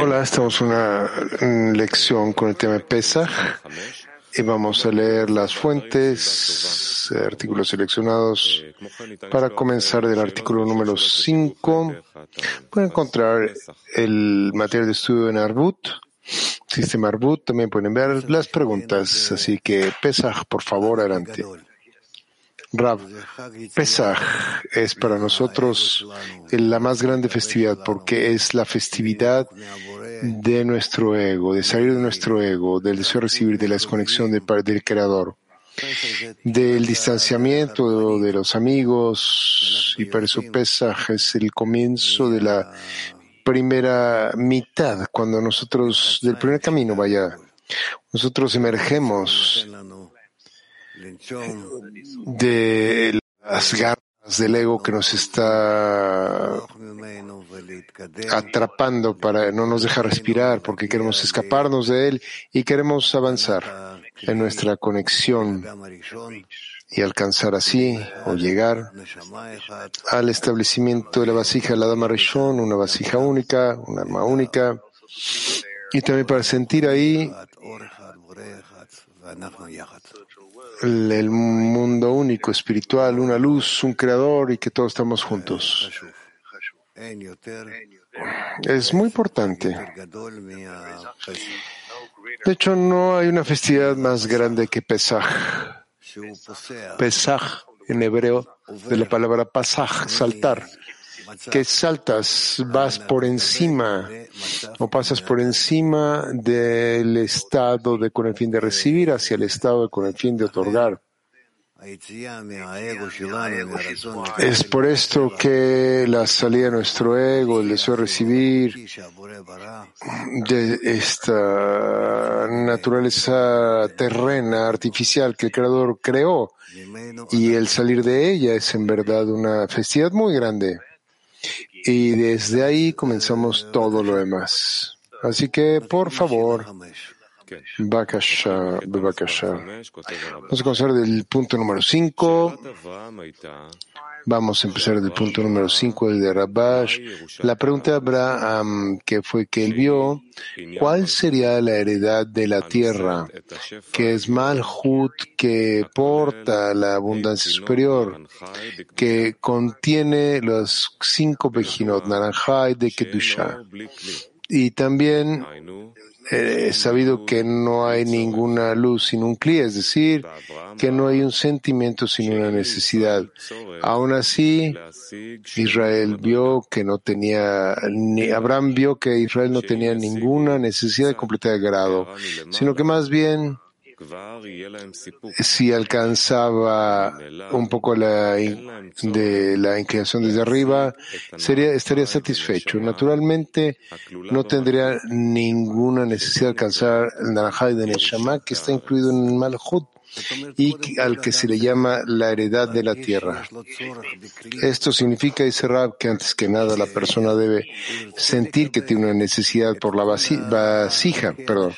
Hola, estamos en una lección con el tema de Pesach y vamos a leer las fuentes, artículos seleccionados para comenzar del artículo número 5. Pueden encontrar el material de estudio en Arbut, sistema Arbut, también pueden ver las preguntas, así que Pesach, por favor, adelante. Rab, Pesach es para nosotros la más grande festividad porque es la festividad de nuestro ego, de salir de nuestro ego, del deseo de recibir, de la desconexión del Creador, del distanciamiento de los amigos y por eso Pesach es el comienzo de la primera mitad, cuando nosotros, del primer camino, vaya, nosotros emergemos de las garras del ego que nos está atrapando para no nos dejar respirar porque queremos escaparnos de él y queremos avanzar en nuestra conexión y alcanzar así o llegar al establecimiento de la vasija, la dama Rishon, una vasija única, una alma única, y también para sentir ahí el mundo único, espiritual, una luz, un creador y que todos estamos juntos. Es muy importante. De hecho, no hay una festividad más grande que Pesaj. Pesaj en hebreo, de la palabra pasaj, saltar que saltas, vas por encima o pasas por encima del estado de con el fin de recibir hacia el estado de con el fin de otorgar. Es por esto que la salida de nuestro ego, el deseo de recibir, de esta naturaleza terrena, artificial que el Creador creó, y el salir de ella es en verdad una festividad muy grande. Y desde ahí comenzamos todo lo demás. Así que, por favor, Bakasha, Vamos a comenzar del punto número 5. Vamos a empezar del punto número 5 de Rabash. La pregunta de Abraham, que fue que él vio, ¿cuál sería la heredad de la tierra? Que es Malhut, que porta la abundancia superior, que contiene los cinco Bejinot, Naranjai de Kedusha. Y también he sabido que no hay ninguna luz sin un cli, es decir, que no hay un sentimiento sin una necesidad. Aún así, Israel vio que no tenía, ni Abraham vio que Israel no tenía ninguna necesidad de completar el grado, sino que más bien si alcanzaba un poco la, de la inclinación desde arriba, sería, estaría satisfecho. Naturalmente, no tendría ninguna necesidad de alcanzar el Narajay de Neshama, que está incluido en el Malhut y al que se le llama la heredad de la tierra. Esto significa, dice Rab, que antes que nada la persona debe sentir que tiene una necesidad por la vasija, perdón,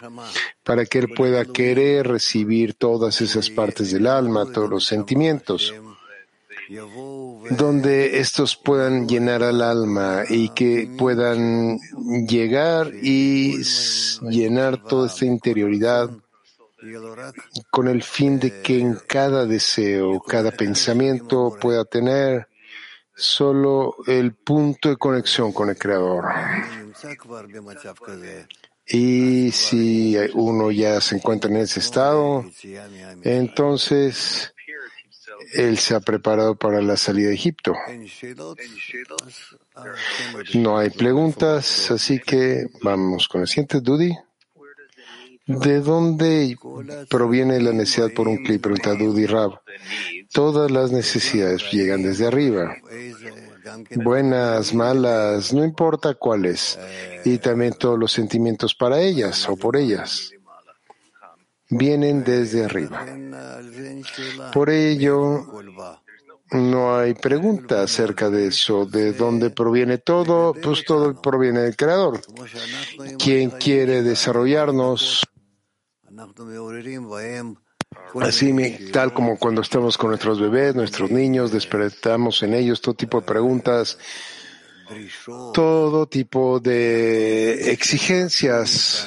para que él pueda querer recibir todas esas partes del alma, todos los sentimientos donde estos puedan llenar al alma y que puedan llegar y llenar toda esta interioridad con el fin de que en cada deseo, cada pensamiento pueda tener solo el punto de conexión con el Creador. Y si uno ya se encuentra en ese estado, entonces él se ha preparado para la salida de Egipto. No hay preguntas, así que vamos con el siguiente, Dudi. ¿De dónde proviene la necesidad por un clip? Pregunta Dudi Rab. Todas las necesidades llegan desde arriba. Buenas, malas, no importa cuáles. Y también todos los sentimientos para ellas o por ellas. Vienen desde arriba. Por ello, no hay pregunta acerca de eso, de dónde proviene todo, pues todo proviene del Creador. Quien quiere desarrollarnos Así, tal como cuando estamos con nuestros bebés, nuestros niños, despertamos en ellos todo tipo de preguntas todo tipo de exigencias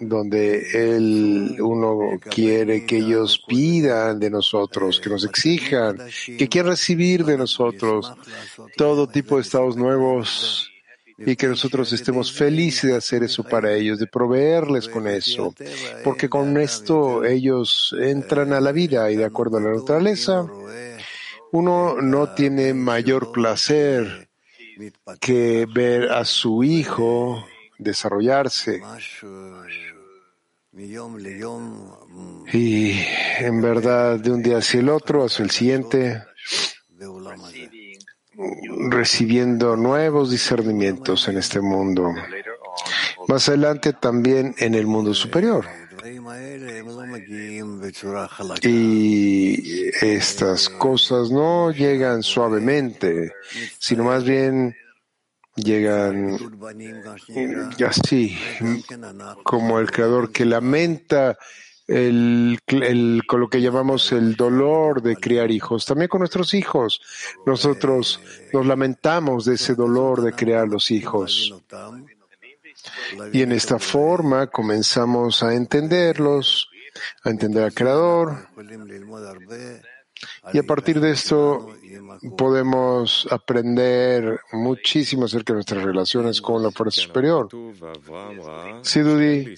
donde él, uno quiere que ellos pidan de nosotros, que nos exijan, que quieran recibir de nosotros todo tipo de estados nuevos y que nosotros estemos felices de hacer eso para ellos, de proveerles con eso, porque con esto ellos entran a la vida y de acuerdo a la naturaleza, uno no tiene mayor placer que ver a su hijo desarrollarse. Y en verdad, de un día hacia el otro, hacia el siguiente, recibiendo nuevos discernimientos en este mundo. Más adelante también en el mundo superior. Y estas cosas no llegan suavemente, sino más bien llegan así, como el creador que lamenta el, con lo que llamamos el dolor de criar hijos. También con nuestros hijos. Nosotros nos lamentamos de ese dolor de criar los hijos. Y en esta forma comenzamos a entenderlos, a entender al Creador. Y a partir de esto podemos aprender muchísimo acerca de nuestras relaciones con la fuerza superior. Sí, Dudi.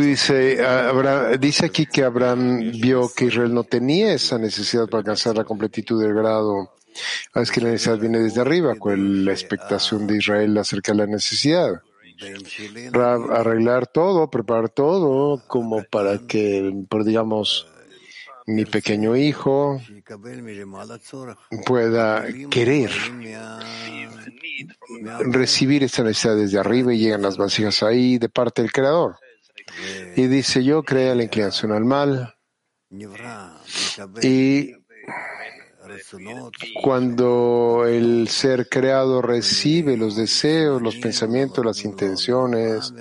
dice, dice aquí que Abraham vio que Israel no tenía esa necesidad para alcanzar la completitud del grado. Ah, es que la necesidad viene desde arriba, con la expectación de Israel acerca de la necesidad arreglar todo, preparar todo, como para que, por digamos, mi pequeño hijo pueda querer recibir esta necesidad desde arriba y llegan las vasijas ahí de parte del Creador. Y dice, yo creé la inclinación al mal y cuando el ser creado recibe los deseos, los pensamientos, las intenciones,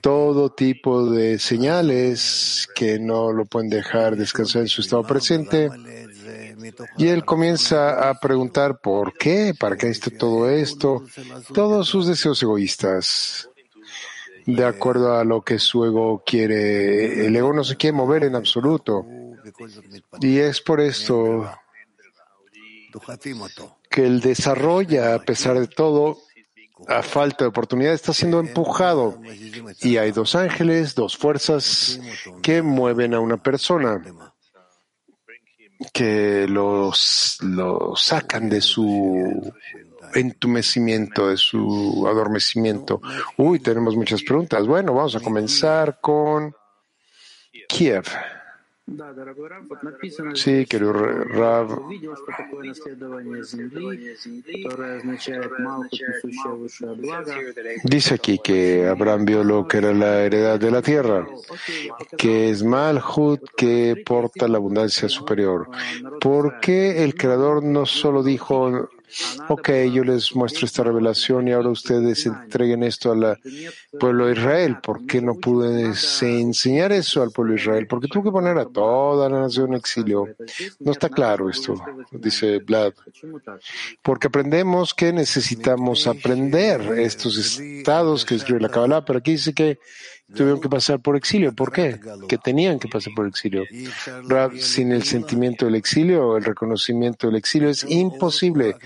todo tipo de señales que no lo pueden dejar descansar en su estado presente, y él comienza a preguntar por qué, para qué necesita todo esto, todos sus deseos egoístas, de acuerdo a lo que su ego quiere. El ego no se quiere mover en absoluto. Y es por esto que él desarrolla, a pesar de todo, a falta de oportunidad, está siendo empujado. Y hay dos ángeles, dos fuerzas que mueven a una persona, que los, lo sacan de su entumecimiento, de su adormecimiento. Uy, tenemos muchas preguntas. Bueno, vamos a comenzar con Kiev. Sí, querido Rav. Dice aquí que Abraham vio lo que era la heredad de la tierra, que es Malhut que porta la abundancia superior. ¿Por qué el Creador no solo dijo ok, yo les muestro esta revelación y ahora ustedes entreguen esto al pueblo de Israel. ¿Por qué no pude enseñar eso al pueblo de Israel? Porque tuvo que poner a toda la nación en exilio. No está claro esto, dice Vlad. Porque aprendemos que necesitamos aprender estos estados que escribe la Kabbalah, pero aquí dice que tuvieron que pasar por exilio. ¿Por qué? Que tenían que pasar por exilio. sin el sentimiento del exilio, el reconocimiento del exilio es imposible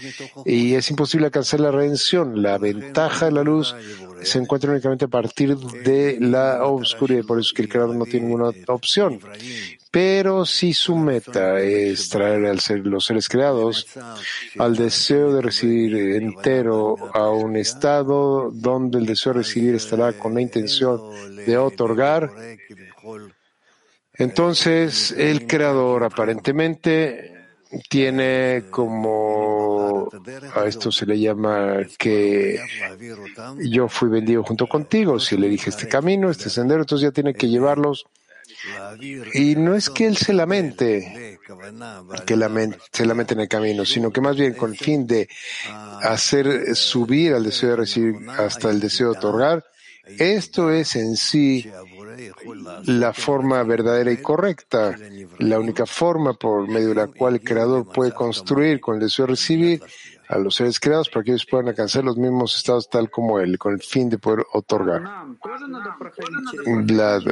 y es imposible alcanzar la redención. La ventaja de la luz se encuentra únicamente a partir de la oscuridad. Por eso es que el creador no tiene ninguna opción. Pero si su meta es traer ser, los seres creados al deseo de recibir entero a un estado donde el deseo de recibir estará con la intención de otorgar, entonces el creador aparentemente tiene como a esto se le llama que yo fui vendido junto contigo, si le dije este camino, este sendero, entonces ya tiene que llevarlos y no es que él se lamente, que se lamente en el camino, sino que más bien con el fin de hacer subir al deseo de recibir hasta el deseo de otorgar, Esto es en sí la forma verdadera y correcta, la única forma por medio de la cual el Creador puede construir con el deseo de recibir a los seres creados para que ellos puedan alcanzar los mismos estados tal como Él, con el fin de poder otorgar. Vlad.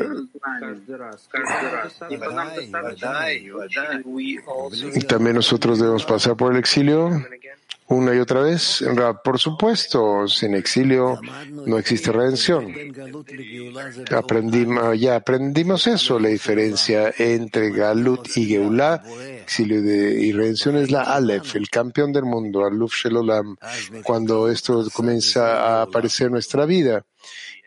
También nosotros debemos pasar por el exilio una y otra vez. Por supuesto, sin exilio no existe redención. Aprendimos, ya aprendimos eso, la diferencia entre Galut y Geulah, exilio y redención es la Aleph, el campeón del mundo, Aluf Shelolam, cuando esto comienza a aparecer en nuestra vida.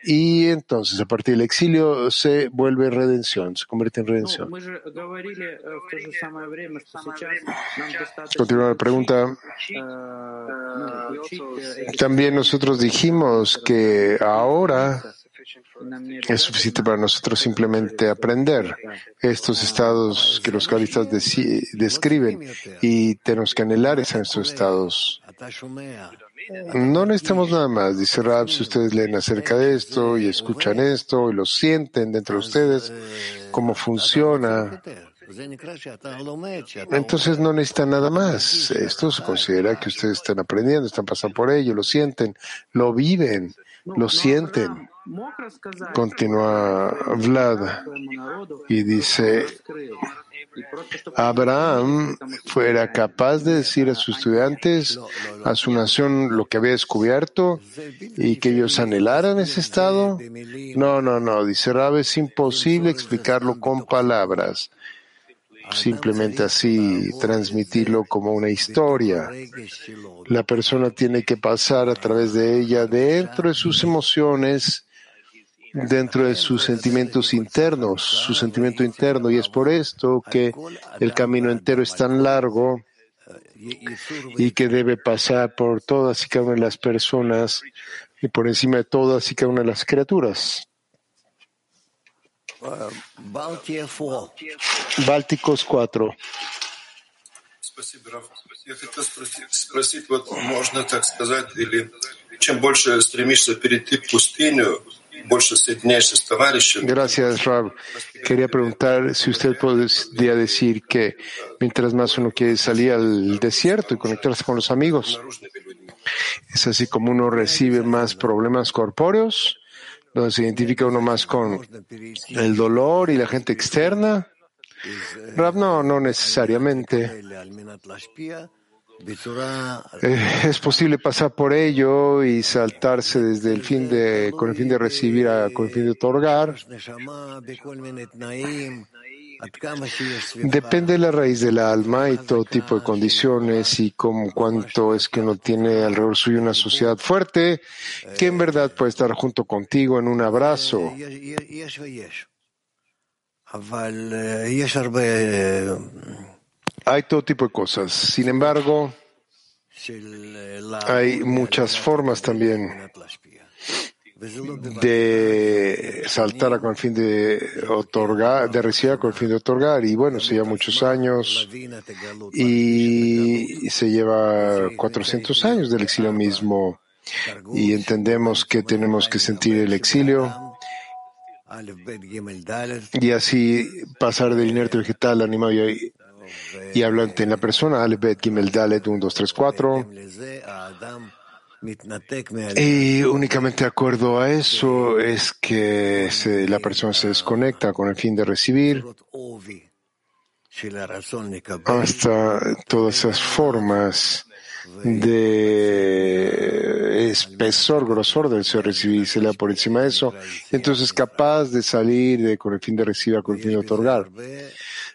Y entonces, a partir del exilio, se vuelve redención, se convierte en redención. Continúa la pregunta. También nosotros dijimos que ahora es suficiente para nosotros simplemente aprender estos estados que los cabalistas describen y tenemos que anhelar esos estados. No necesitamos nada más, dice Rab, si ustedes leen acerca de esto y escuchan esto y lo sienten dentro de ustedes, cómo funciona. Entonces no necesitan nada más. Esto se considera que ustedes están aprendiendo, están pasando por ello, lo sienten, lo viven, lo sienten. Continúa Vlad y dice, Abraham fuera capaz de decir a sus estudiantes, a su nación, lo que había descubierto y que ellos anhelaran ese estado? No, no, no, dice Rab, es imposible explicarlo con palabras. Simplemente así transmitirlo como una historia. La persona tiene que pasar a través de ella dentro de sus emociones dentro de sus sentimientos internos, su sentimiento interno, y es por esto que el camino entero es tan largo y que debe pasar por todas y cada una de las personas y por encima de todas y cada una de las criaturas. Bálticos 4. Gracias, Rab. Quería preguntar si usted podría decir que mientras más uno quiere salir al desierto y conectarse con los amigos, es así como uno recibe más problemas corpóreos, donde se identifica uno más con el dolor y la gente externa. Rab, no, no necesariamente. Eh, es posible pasar por ello y saltarse desde el fin de, con el fin de recibir, a, con el fin de otorgar. Depende de la raíz del alma y todo tipo de condiciones y como cuánto es que uno tiene alrededor suyo una sociedad fuerte que en verdad puede estar junto contigo en un abrazo. Hay todo tipo de cosas. Sin embargo, hay muchas formas también de saltar con el fin de otorgar, de recibir con el fin de otorgar. Y bueno, se lleva muchos años y se lleva 400 años del exilio mismo. Y entendemos que tenemos que sentir el exilio y así pasar del inerte vegetal animado y y hablante en la persona, Alebet Gimel Dalet 1, 2, 3, 4. Y únicamente de acuerdo a eso es que la persona se desconecta con el fin de recibir hasta todas esas formas de espesor, grosor del ser recibir, se le por encima de eso, entonces capaz de salir de, con el fin de recibir, con el fin de otorgar.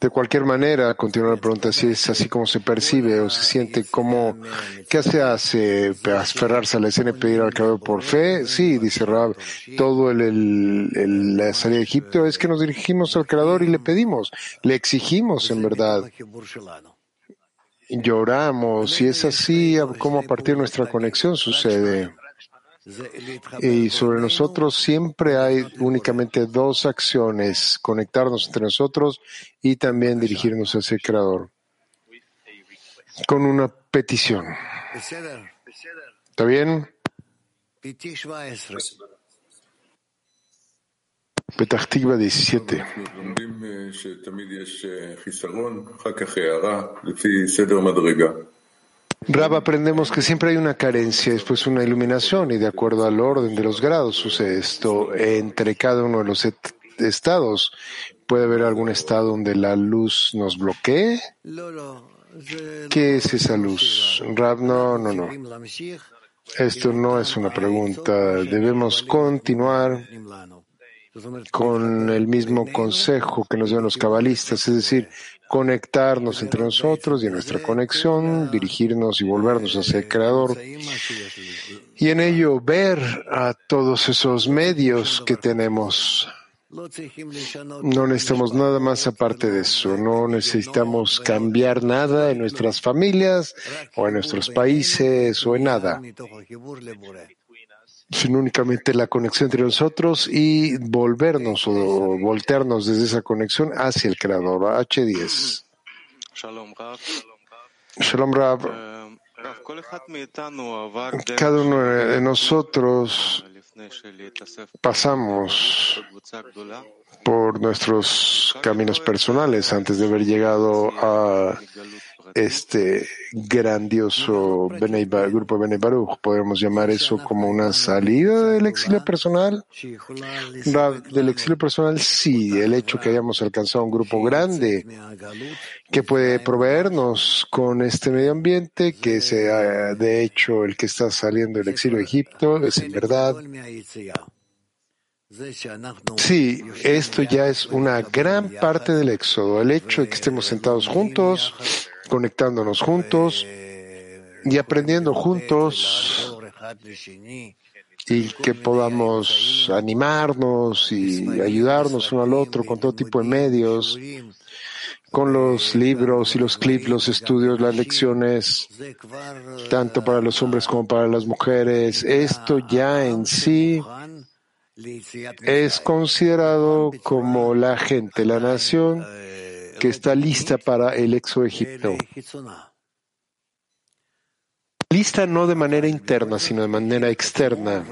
De cualquier manera, continúa la pregunta, si es así como se percibe o se siente como, ¿qué se hace? ¿Aferrarse a la escena y pedir al Creador por fe? Sí, dice Rab, todo el, la salida de Egipto es que nos dirigimos al Creador y le pedimos, le exigimos en verdad. Lloramos, y es así como a partir de nuestra conexión sucede. Y sobre nosotros siempre hay únicamente dos acciones, conectarnos entre nosotros y también dirigirnos hacia el Creador, con una petición. ¿Está bien? Petah 17. Rab, aprendemos que siempre hay una carencia, después una iluminación, y de acuerdo al orden de los grados sucede esto entre cada uno de los estados. ¿Puede haber algún estado donde la luz nos bloquee? ¿Qué es esa luz? Rab, no, no, no. Esto no es una pregunta. Debemos continuar con el mismo consejo que nos dan los cabalistas, es decir, conectarnos entre nosotros y en nuestra conexión dirigirnos y volvernos hacia el Creador. Y en ello ver a todos esos medios que tenemos. No necesitamos nada más aparte de eso. No necesitamos cambiar nada en nuestras familias o en nuestros países o en nada sino únicamente la conexión entre nosotros y volvernos o voltearnos desde esa conexión hacia el Creador. H10. Shalom Rab. Eh, Cada uno de nosotros pasamos por nuestros caminos personales antes de haber llegado a este grandioso grupo de Bene Baruch. Podemos llamar eso como una salida del exilio personal. Del exilio personal, sí, el hecho que hayamos alcanzado un grupo grande que puede proveernos con este medio ambiente, que sea de hecho el que está saliendo del exilio de Egipto, es en verdad. Sí, esto ya es una gran parte del éxodo, el hecho de que estemos sentados juntos conectándonos juntos y aprendiendo juntos y que podamos animarnos y ayudarnos uno al otro con todo tipo de medios, con los libros y los clips, los estudios, las lecciones, tanto para los hombres como para las mujeres. Esto ya en sí es considerado como la gente, la nación que está lista para el exo Egipto. Lista no de manera interna, sino de manera externa.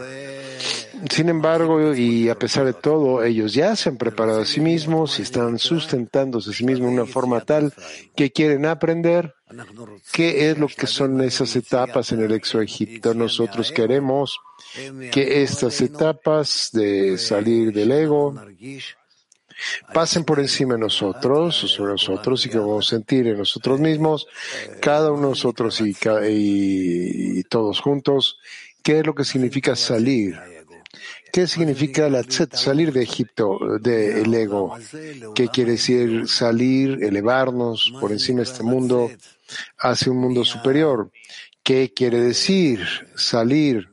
Sin embargo, y a pesar de todo, ellos ya se han preparado a sí mismos y están sustentándose a sí mismos de una forma tal que quieren aprender qué es lo que son esas etapas en el exo Egipto. Nosotros queremos que estas etapas de salir del ego, pasen por encima de nosotros, sobre nosotros, y que vamos a sentir en nosotros mismos, cada uno de nosotros y, todos juntos, qué es lo que significa salir. ¿Qué significa la salir de Egipto, del ego? ¿Qué quiere decir salir, elevarnos por encima de este mundo hacia un mundo superior? ¿Qué quiere decir salir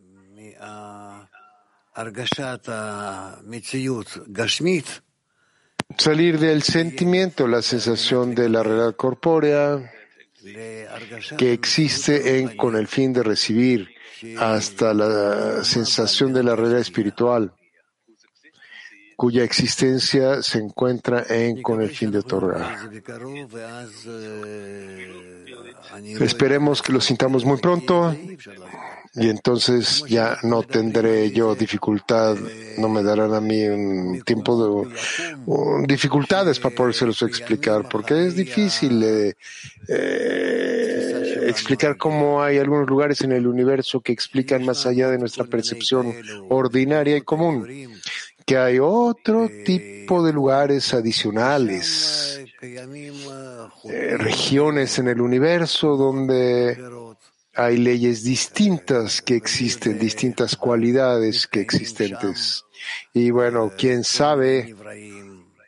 Salir del sentimiento, la sensación de la realidad corpórea que existe en, con el fin de recibir hasta la sensación de la realidad espiritual cuya existencia se encuentra en con el fin de otorgar. Esperemos que lo sintamos muy pronto y entonces ya no tendré yo dificultad, no me darán a mí un tiempo de dificultades para podérselos explicar, porque es difícil eh, eh, explicar cómo hay algunos lugares en el universo que explican más allá de nuestra percepción ordinaria y común, que hay otro tipo de lugares adicionales, eh, regiones en el universo donde hay leyes distintas que existen, distintas cualidades que existentes. Y bueno, quién sabe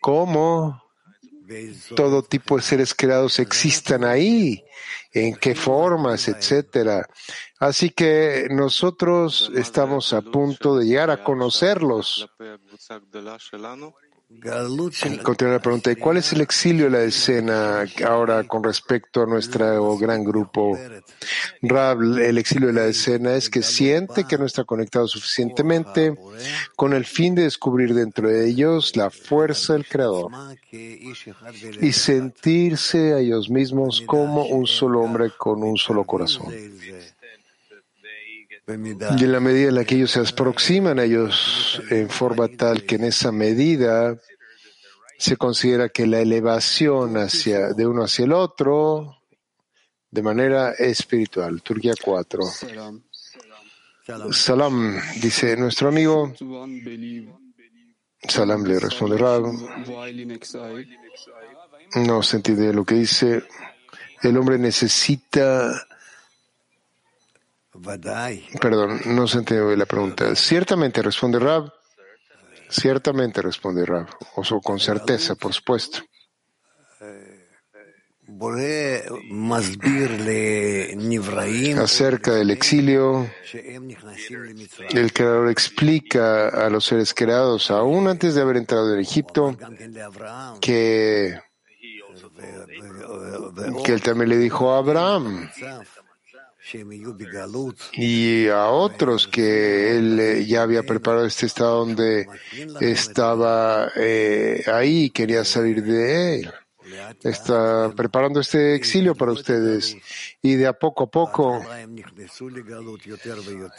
cómo todo tipo de seres creados existan ahí, en qué formas, etcétera. Así que nosotros estamos a punto de llegar a conocerlos Continúa la pregunta, ¿y cuál es el exilio de la escena ahora con respecto a nuestro gran grupo? Rab, el exilio de la escena es que siente que no está conectado suficientemente con el fin de descubrir dentro de ellos la fuerza del Creador y sentirse a ellos mismos como un solo hombre con un solo corazón. Y en la medida en la que ellos se aproximan a ellos en forma tal que en esa medida se considera que la elevación hacia, de uno hacia el otro de manera espiritual. Turquía 4. Salam, dice nuestro amigo. Salam le responde Rab. No se entiende lo que dice. El hombre necesita Perdón, no se entendió la pregunta. Ciertamente responde Rab. Ciertamente responde Rab. O con certeza, por supuesto. Acerca del exilio, el creador explica a los seres creados, aún antes de haber entrado en Egipto, que, que él también le dijo a Abraham y a otros que él eh, ya había preparado este estado donde estaba eh, ahí, quería salir de él. Está preparando este exilio para ustedes y de a poco a poco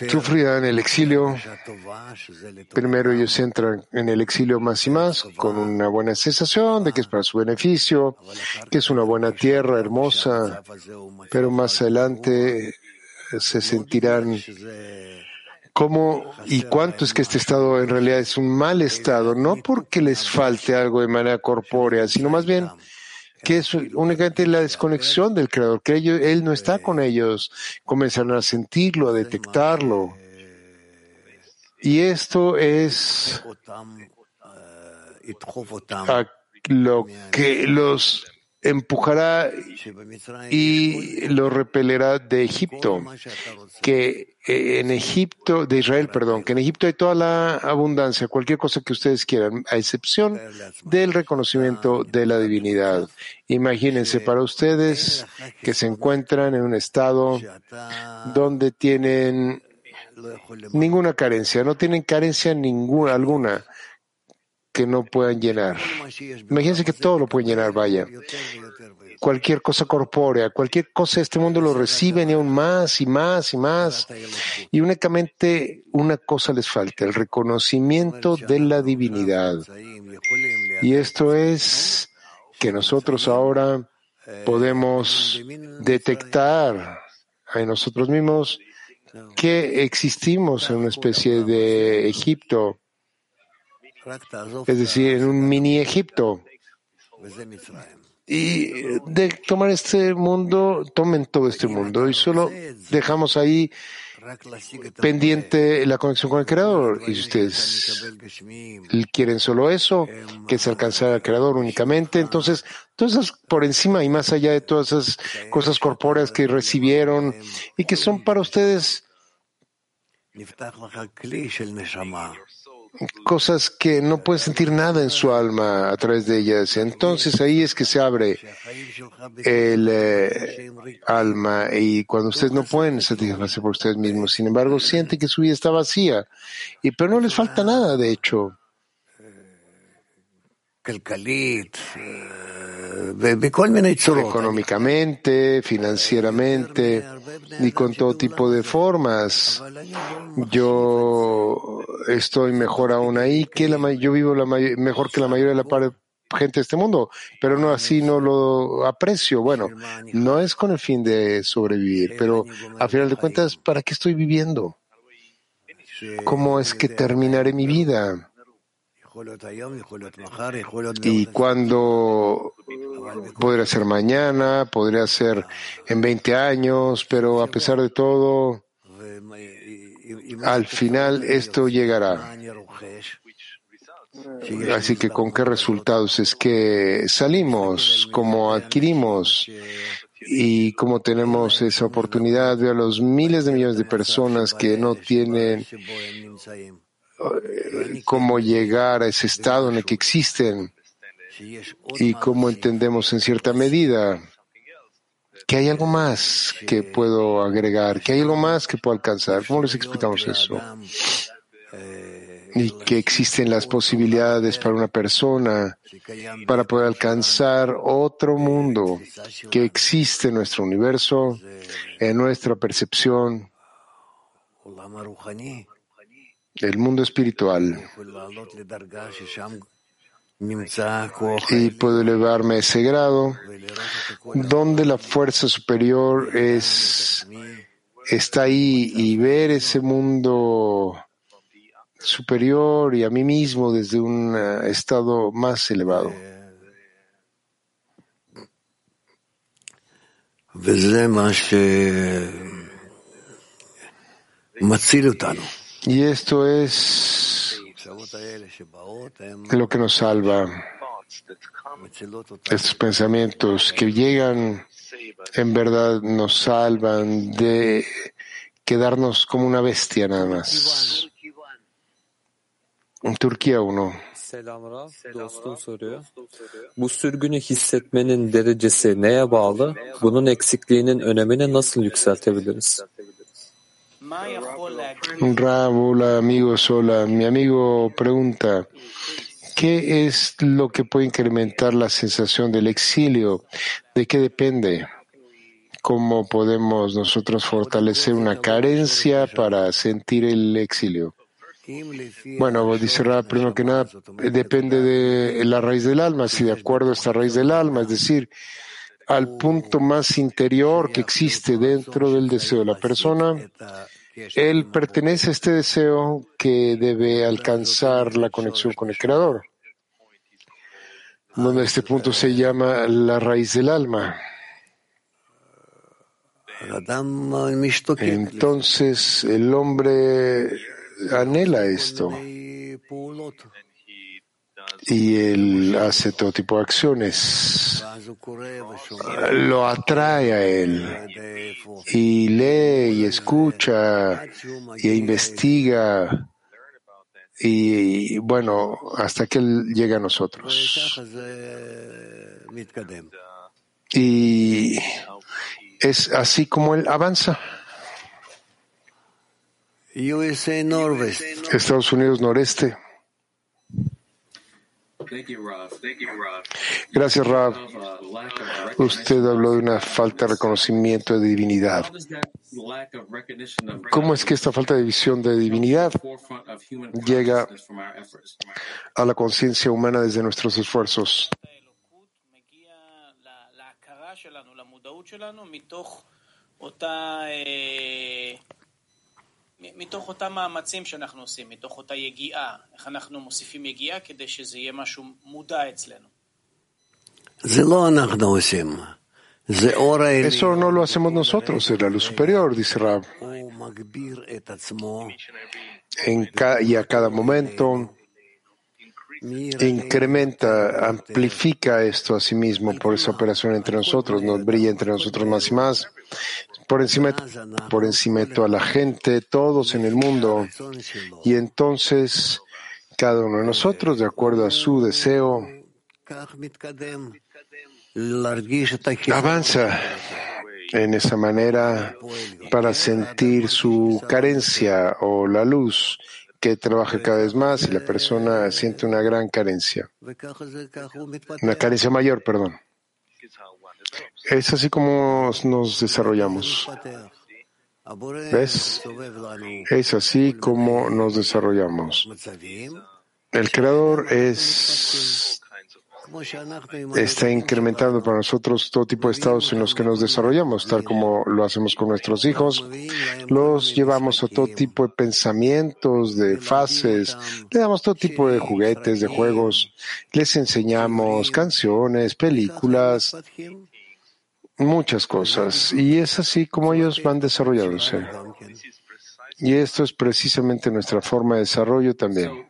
sufrirán el exilio. Primero ellos entran en el exilio más y más con una buena sensación de que es para su beneficio, que es una buena tierra hermosa, pero más adelante se sentirán cómo y cuánto es que este estado en realidad es un mal estado, no porque les falte algo de manera corpórea, sino más bien que es únicamente la desconexión del Creador, que Él no está con ellos, comenzaron a sentirlo, a detectarlo. Y esto es lo que los empujará y lo repelerá de Egipto, que eh, en Egipto, de Israel, perdón, que en Egipto hay toda la abundancia, cualquier cosa que ustedes quieran, a excepción del reconocimiento de la divinidad. Imagínense para ustedes que se encuentran en un estado donde tienen ninguna carencia, no tienen carencia ninguna alguna que no puedan llenar. Imagínense que todo lo pueden llenar, vaya. Cualquier cosa corpórea, cualquier cosa de este mundo lo reciben y aún más y más y más. Y únicamente una cosa les falta, el reconocimiento de la divinidad. Y esto es que nosotros ahora podemos detectar en nosotros mismos que existimos en una especie de Egipto es decir, en un mini Egipto. Y de tomar este mundo, tomen todo este mundo y solo dejamos ahí pendiente la conexión con el Creador. Y si ustedes quieren solo eso, que es alcanzar al Creador únicamente, entonces, entonces por encima y más allá de todas esas cosas corpóreas que recibieron y que son para ustedes cosas que no puede sentir nada en su alma a través de ellas. Entonces ahí es que se abre el eh, alma y cuando ustedes no pueden satisfacerse por ustedes mismos, sin embargo sienten que su vida está vacía, y, pero no les falta nada, de hecho económicamente, financieramente y con todo tipo de formas. Yo estoy mejor aún ahí que la yo vivo la mejor que la mayoría de la gente de este mundo, pero no así no lo aprecio. Bueno, no es con el fin de sobrevivir, pero a final de cuentas, ¿para qué estoy viviendo? ¿Cómo es que terminaré mi vida? Y cuando podría ser mañana, podría ser en 20 años, pero a pesar de todo, al final esto llegará. Así que con qué resultados es que salimos, cómo adquirimos. y cómo tenemos esa oportunidad de a los miles de millones de personas que no tienen eh, cómo llegar a ese estado en el que existen. Y cómo entendemos en cierta medida que hay algo más que puedo agregar, que hay algo más que puedo alcanzar. ¿Cómo les explicamos eso? Y que existen las posibilidades para una persona para poder alcanzar otro mundo que existe en nuestro universo, en nuestra percepción, el mundo espiritual y puedo elevarme a ese grado donde la fuerza superior es, está ahí y ver ese mundo superior y a mí mismo desde un eh, estado más elevado. Y esto es lo que nos salva. Estos pensamientos que llegan en verdad nos salvan de quedarnos como una bestia nada más. Turquía uno. Selam Rav, dostum soruyor. Bu sürgünü hissetmenin derecesi neye bağlı? Bunun eksikliğinin önemini nasıl yükseltebiliriz? Rav, hola amigos, hola. Mi amigo pregunta, ¿qué es lo que puede incrementar la sensación del exilio? ¿De qué depende? ¿Cómo podemos nosotros fortalecer una carencia para sentir el exilio? Bueno, dice Ra, primero que nada, depende de la raíz del alma, si de acuerdo a esta raíz del alma, es decir, al punto más interior que existe dentro del deseo de la persona, él pertenece a este deseo que debe alcanzar la conexión con el Creador, donde este punto se llama la raíz del alma. Entonces el hombre anhela esto y él hace todo tipo de acciones. Lo atrae a él y lee y escucha y investiga y bueno, hasta que él llega a nosotros. Y es así como él avanza. Estados Unidos noreste. Gracias, Rav. Usted habló de una falta de reconocimiento de divinidad. ¿Cómo es que esta falta de visión de divinidad llega a la conciencia humana desde nuestros esfuerzos? מתוך אותם מאמצים שאנחנו עושים, מתוך אותה יגיעה, איך אנחנו מוסיפים יגיעה כדי שזה יהיה משהו מודע אצלנו. זה לא אנחנו עושים. Eso no lo hacemos nosotros, es la luz superior, dice Rab. En ca y a cada momento incrementa, amplifica esto a sí mismo por esa operación entre nosotros, nos brilla entre nosotros más y más, por encima, por encima de toda la gente, todos en el mundo. Y entonces cada uno de nosotros, de acuerdo a su deseo, avanza en esa manera para sentir su carencia o la luz que trabaja cada vez más y la persona siente una gran carencia, una carencia mayor, perdón. Es así como nos desarrollamos. ¿Ves? Es así como nos desarrollamos. El creador es está incrementando para nosotros todo tipo de estados en los que nos desarrollamos, tal como lo hacemos con nuestros hijos. Los llevamos a todo tipo de pensamientos, de fases, le damos todo tipo de juguetes, de juegos, les enseñamos canciones, películas, muchas cosas. Y es así como ellos van desarrollándose. Y esto es precisamente nuestra forma de desarrollo también.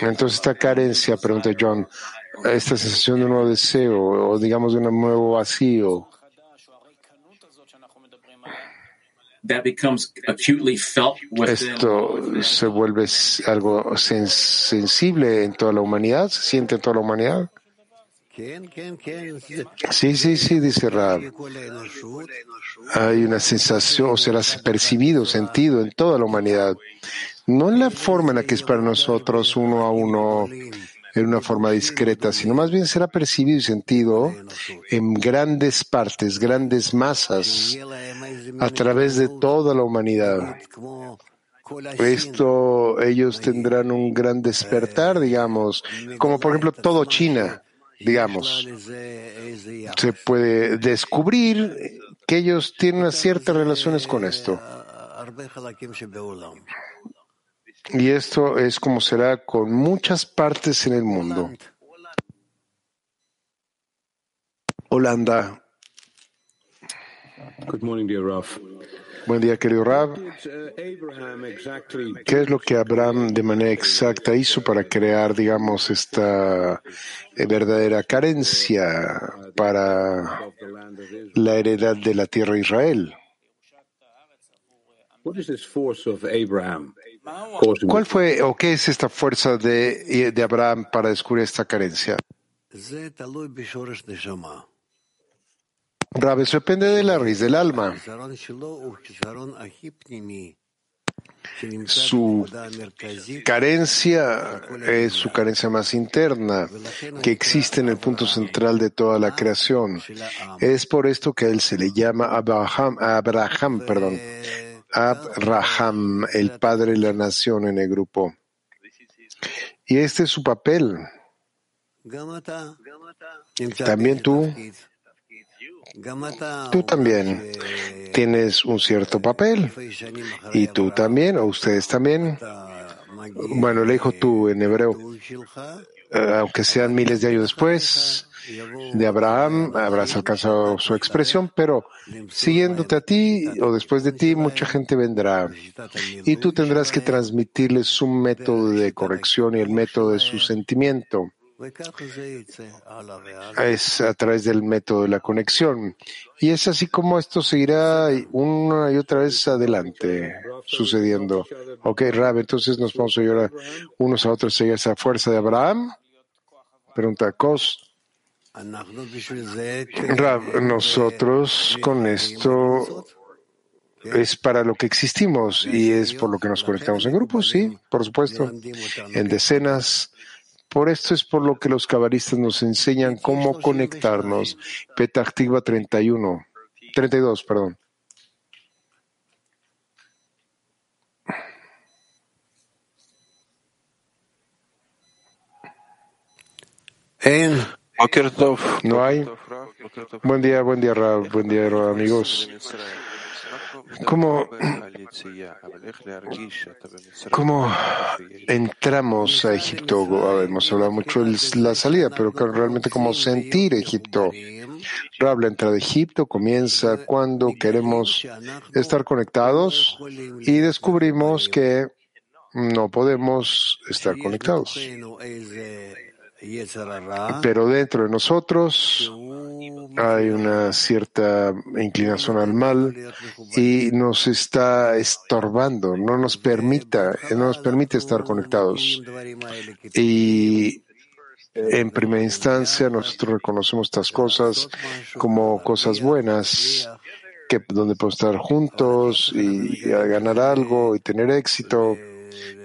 Entonces esta carencia, pregunta John, esta sensación de un nuevo deseo o digamos de un nuevo vacío, Esto se vuelve algo sensible en toda la humanidad, se siente en toda la humanidad. Sí, sí, sí, dice Rab. Hay una sensación, o será percibido, sentido en toda la humanidad. No en la forma en la que es para nosotros uno a uno, en una forma discreta, sino más bien será percibido y sentido en grandes partes, grandes masas, a través de toda la humanidad. Esto, ellos tendrán un gran despertar, digamos, como por ejemplo todo China digamos, se puede descubrir que ellos tienen ciertas relaciones con esto. Y esto es como será con muchas partes en el mundo. Holanda. Good morning, dear Raf. Buen día, querido Rab. ¿Qué es lo que Abraham de manera exacta hizo para crear, digamos, esta eh, verdadera carencia para la heredad de la tierra de Israel? ¿Cuál fue o qué es esta fuerza de, de Abraham para descubrir esta carencia? Rab, eso depende de la raíz del alma. Su carencia es su carencia más interna, que existe en el punto central de toda la creación. Es por esto que a él se le llama Abraham, Abraham, perdón, Abraham, el padre de la nación en el grupo. Y este es su papel. También tú Tú también tienes un cierto papel. Y tú también, o ustedes también. Bueno, le dijo tú en hebreo, eh, aunque sean miles de años después de Abraham, habrás alcanzado su expresión, pero siguiéndote a ti o después de ti, mucha gente vendrá. Y tú tendrás que transmitirles un método de corrección y el método de su sentimiento es a través del método de la conexión. Y es así como esto seguirá una y otra vez adelante sucediendo. Ok, Rab, entonces nos vamos a ayudar unos a otros a esa fuerza de Abraham. Pregunta Kos. Rab, nosotros con esto es para lo que existimos y es por lo que nos conectamos en grupos, sí, por supuesto, en decenas por esto es por lo que los cabalistas nos enseñan cómo conectarnos. Petactiva 31, 32, perdón. No hay. Buen día, buen día, buen día, amigos. ¿Cómo, ¿Cómo entramos a Egipto? Hemos hablado mucho de la salida, pero realmente cómo sentir Egipto. Rab, la entrada de Egipto comienza cuando queremos estar conectados y descubrimos que no podemos estar conectados. Pero dentro de nosotros hay una cierta inclinación al mal y nos está estorbando, no nos permita, no nos permite estar conectados. Y en primera instancia nosotros reconocemos estas cosas como cosas buenas, que donde podemos estar juntos y ganar algo y tener éxito,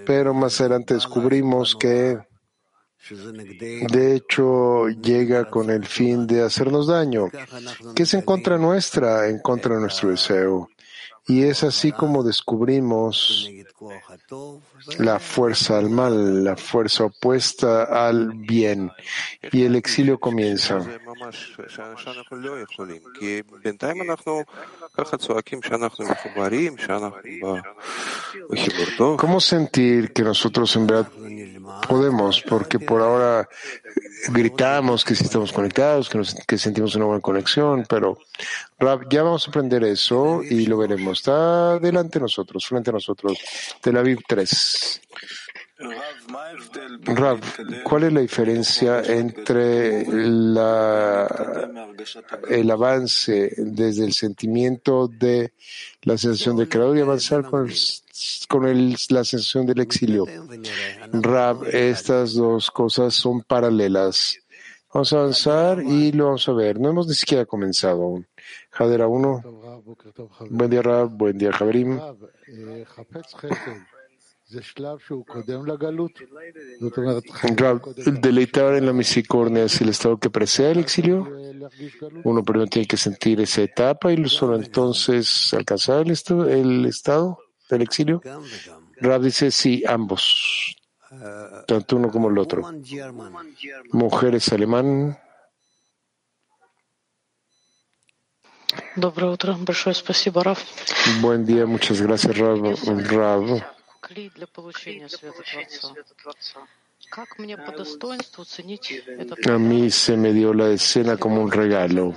pero más adelante descubrimos que de hecho, llega con el fin de hacernos daño, que es en contra nuestra, en contra de nuestro deseo. Y es así como descubrimos la fuerza al mal, la fuerza opuesta al bien. Y el exilio comienza. ¿Cómo sentir que nosotros en verdad podemos? Porque por ahora gritamos que si estamos conectados, que, que sentimos una buena conexión, pero ya vamos a aprender eso y lo veremos. Está delante de nosotros, frente a nosotros. Tel Aviv 3. Rav, ¿cuál es la diferencia entre la, el avance desde el sentimiento de la sensación del creador y avanzar con, el, con el, la sensación del exilio? Rav, estas dos cosas son paralelas. Vamos a avanzar y lo vamos a ver. No hemos ni siquiera comenzado aún. Jadera 1. Buen día, Rab. Buen día, Javerim. Rab, el deleitar en la misericordia es el estado que precede el exilio. Uno primero tiene que sentir esa etapa y solo entonces alcanzar el, estado, el estado del exilio? Rab dice sí, ambos, tanto uno como el otro. Mujeres alemán. Buen día, muchas gracias, Rab. Rab. A mí se me dio la escena como un regalo,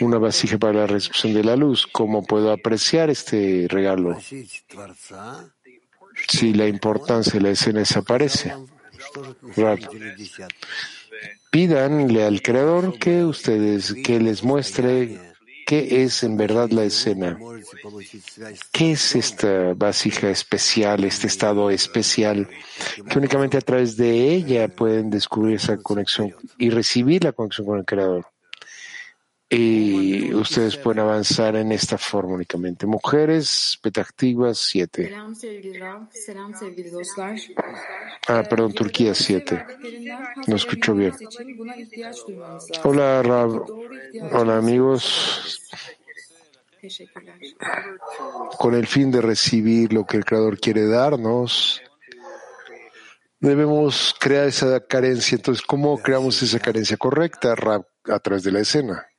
una vasija para la recepción de la luz. ¿Cómo puedo apreciar este regalo? Si la importancia de la escena desaparece. Pídanle al Creador que ustedes, que les muestre qué es en verdad la escena. ¿Qué es esta vasija especial, este estado especial, que únicamente a través de ella pueden descubrir esa conexión y recibir la conexión con el Creador? Y ustedes pueden avanzar en esta forma únicamente. Mujeres, petactivas, 7. Selam sevgili Rav, selam sevgili dostlar. Ah, perdón, Turquía 7. No escucho bien. Hola, Rab. Hola, amigos. Con el fin de recibir lo que el Creador quiere darnos, debemos crear esa carencia. Entonces, ¿cómo creamos esa carencia correcta, Rab? A través de la escena.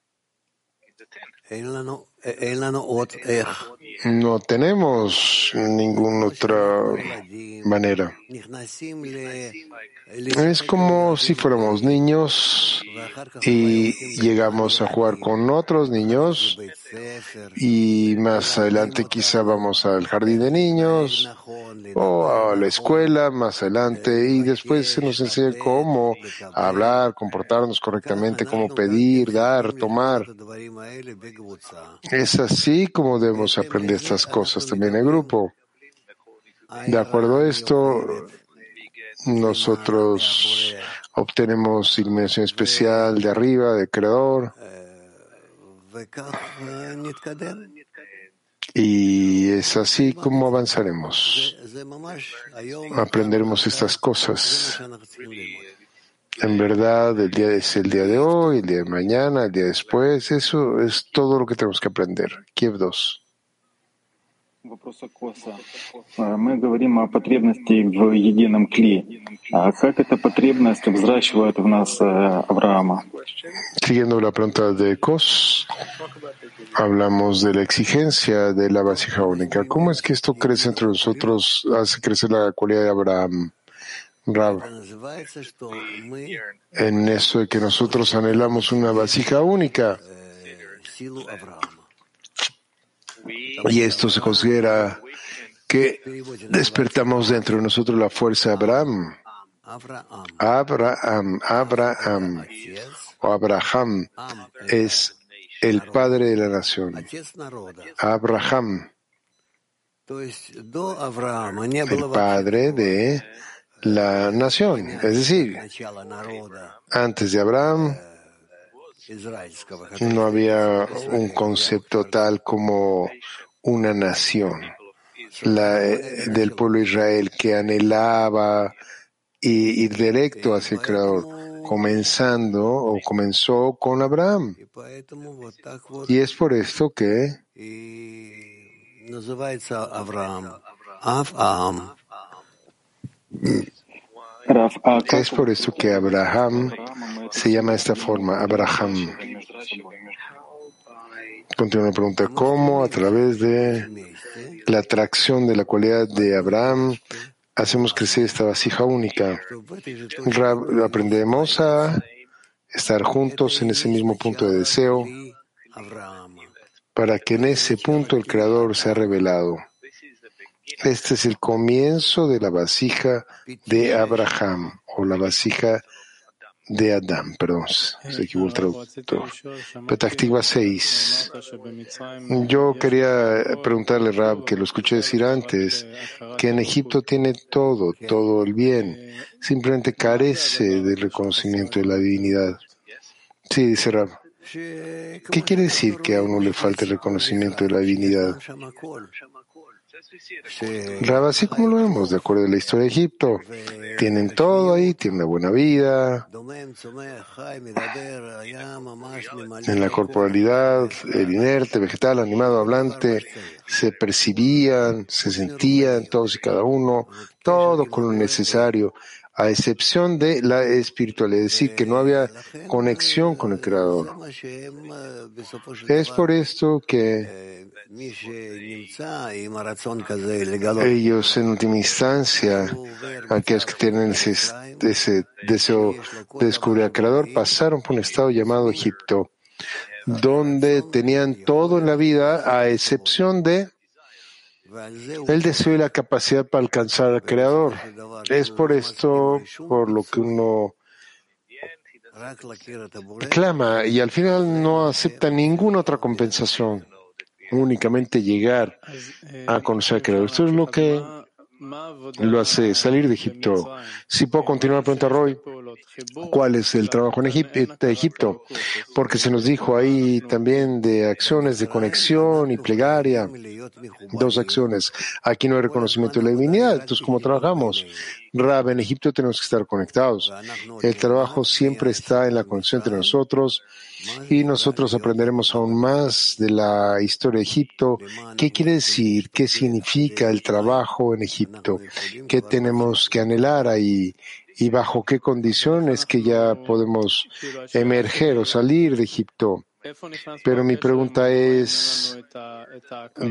No tenemos ninguna otra manera. Es como si fuéramos niños y llegamos a jugar con otros niños y más adelante quizá vamos al jardín de niños o a la escuela más adelante y después se nos enseña cómo hablar, comportarnos correctamente, cómo pedir, dar, tomar. Es así como debemos aprender estas cosas también en grupo. De acuerdo a esto, nosotros obtenemos iluminación especial de arriba, del Creador, y es así como avanzaremos. Aprenderemos estas cosas. En verdad, el día es el día de hoy, el día de mañana, el día después. Eso es todo lo que tenemos que aprender. Kiev 2. Вопрос Акоса. А, Мы говорим о потребности в едином кли. А как эта потребность взращивает в нас э, Авраама? Siguiendo la pregunta de Kos, hablamos de la exigencia de la vasija única. ¿Cómo es que esto crece entre nosotros, hace crecer la cualidad de Abraham? Rab, en eso de que nosotros anhelamos una vasija única. Y esto se considera que despertamos dentro de nosotros la fuerza de Abraham. Abraham, Abraham o Abraham es el padre de la nación. Abraham, el padre de la nación. Es decir, antes de Abraham no había un concepto tal como una nación. La, del pueblo Israel que anhelaba y, y directo hacia el Creador, comenzando o comenzó con Abraham. Y es por esto que es por esto que Abraham se llama de esta forma, Abraham. Continúa la pregunta, ¿cómo a través de la atracción de la cualidad de Abraham hacemos crecer esta vasija única? Aprendemos a estar juntos en ese mismo punto de deseo para que en ese punto el Creador sea revelado. Este es el comienzo de la vasija de Abraham o la vasija de Adán, perdón, se equivocó el traductor. Petactiva 6. Yo quería preguntarle, Rab, que lo escuché decir antes, que en Egipto tiene todo, todo el bien, simplemente carece del reconocimiento de la divinidad. Sí, dice Rab. ¿Qué quiere decir que a uno le falta el reconocimiento de la divinidad? Rab, así como lo vemos, de acuerdo a la historia de Egipto, tienen todo ahí, tienen una buena vida, en la corporalidad, el inerte, vegetal, animado, hablante, se percibían, se sentían todos y cada uno, todo con lo necesario, a excepción de la espiritualidad, es decir, que no había conexión con el Creador. Es por esto que ellos, en última instancia, aquellos que tienen ese, ese deseo de descubrir al Creador, pasaron por un estado llamado Egipto, donde tenían todo en la vida, a excepción de el deseo y la capacidad para alcanzar al Creador. Es por esto por lo que uno clama y al final no acepta ninguna otra compensación, únicamente llegar a conocer al Creador. Esto es lo que lo hace salir de Egipto. Si puedo continuar, pregunta Roy, ¿cuál es el trabajo en Egipto? Porque se nos dijo ahí también de acciones de conexión y plegaria, dos acciones. Aquí no hay reconocimiento de la divinidad, entonces ¿cómo trabajamos? Rab, en Egipto tenemos que estar conectados. El trabajo siempre está en la conexión entre nosotros y nosotros aprenderemos aún más de la historia de Egipto. ¿Qué quiere decir? ¿Qué significa el trabajo en Egipto? ¿Qué tenemos que anhelar ahí? ¿Y bajo qué condiciones que ya podemos emerger o salir de Egipto? Pero mi pregunta es,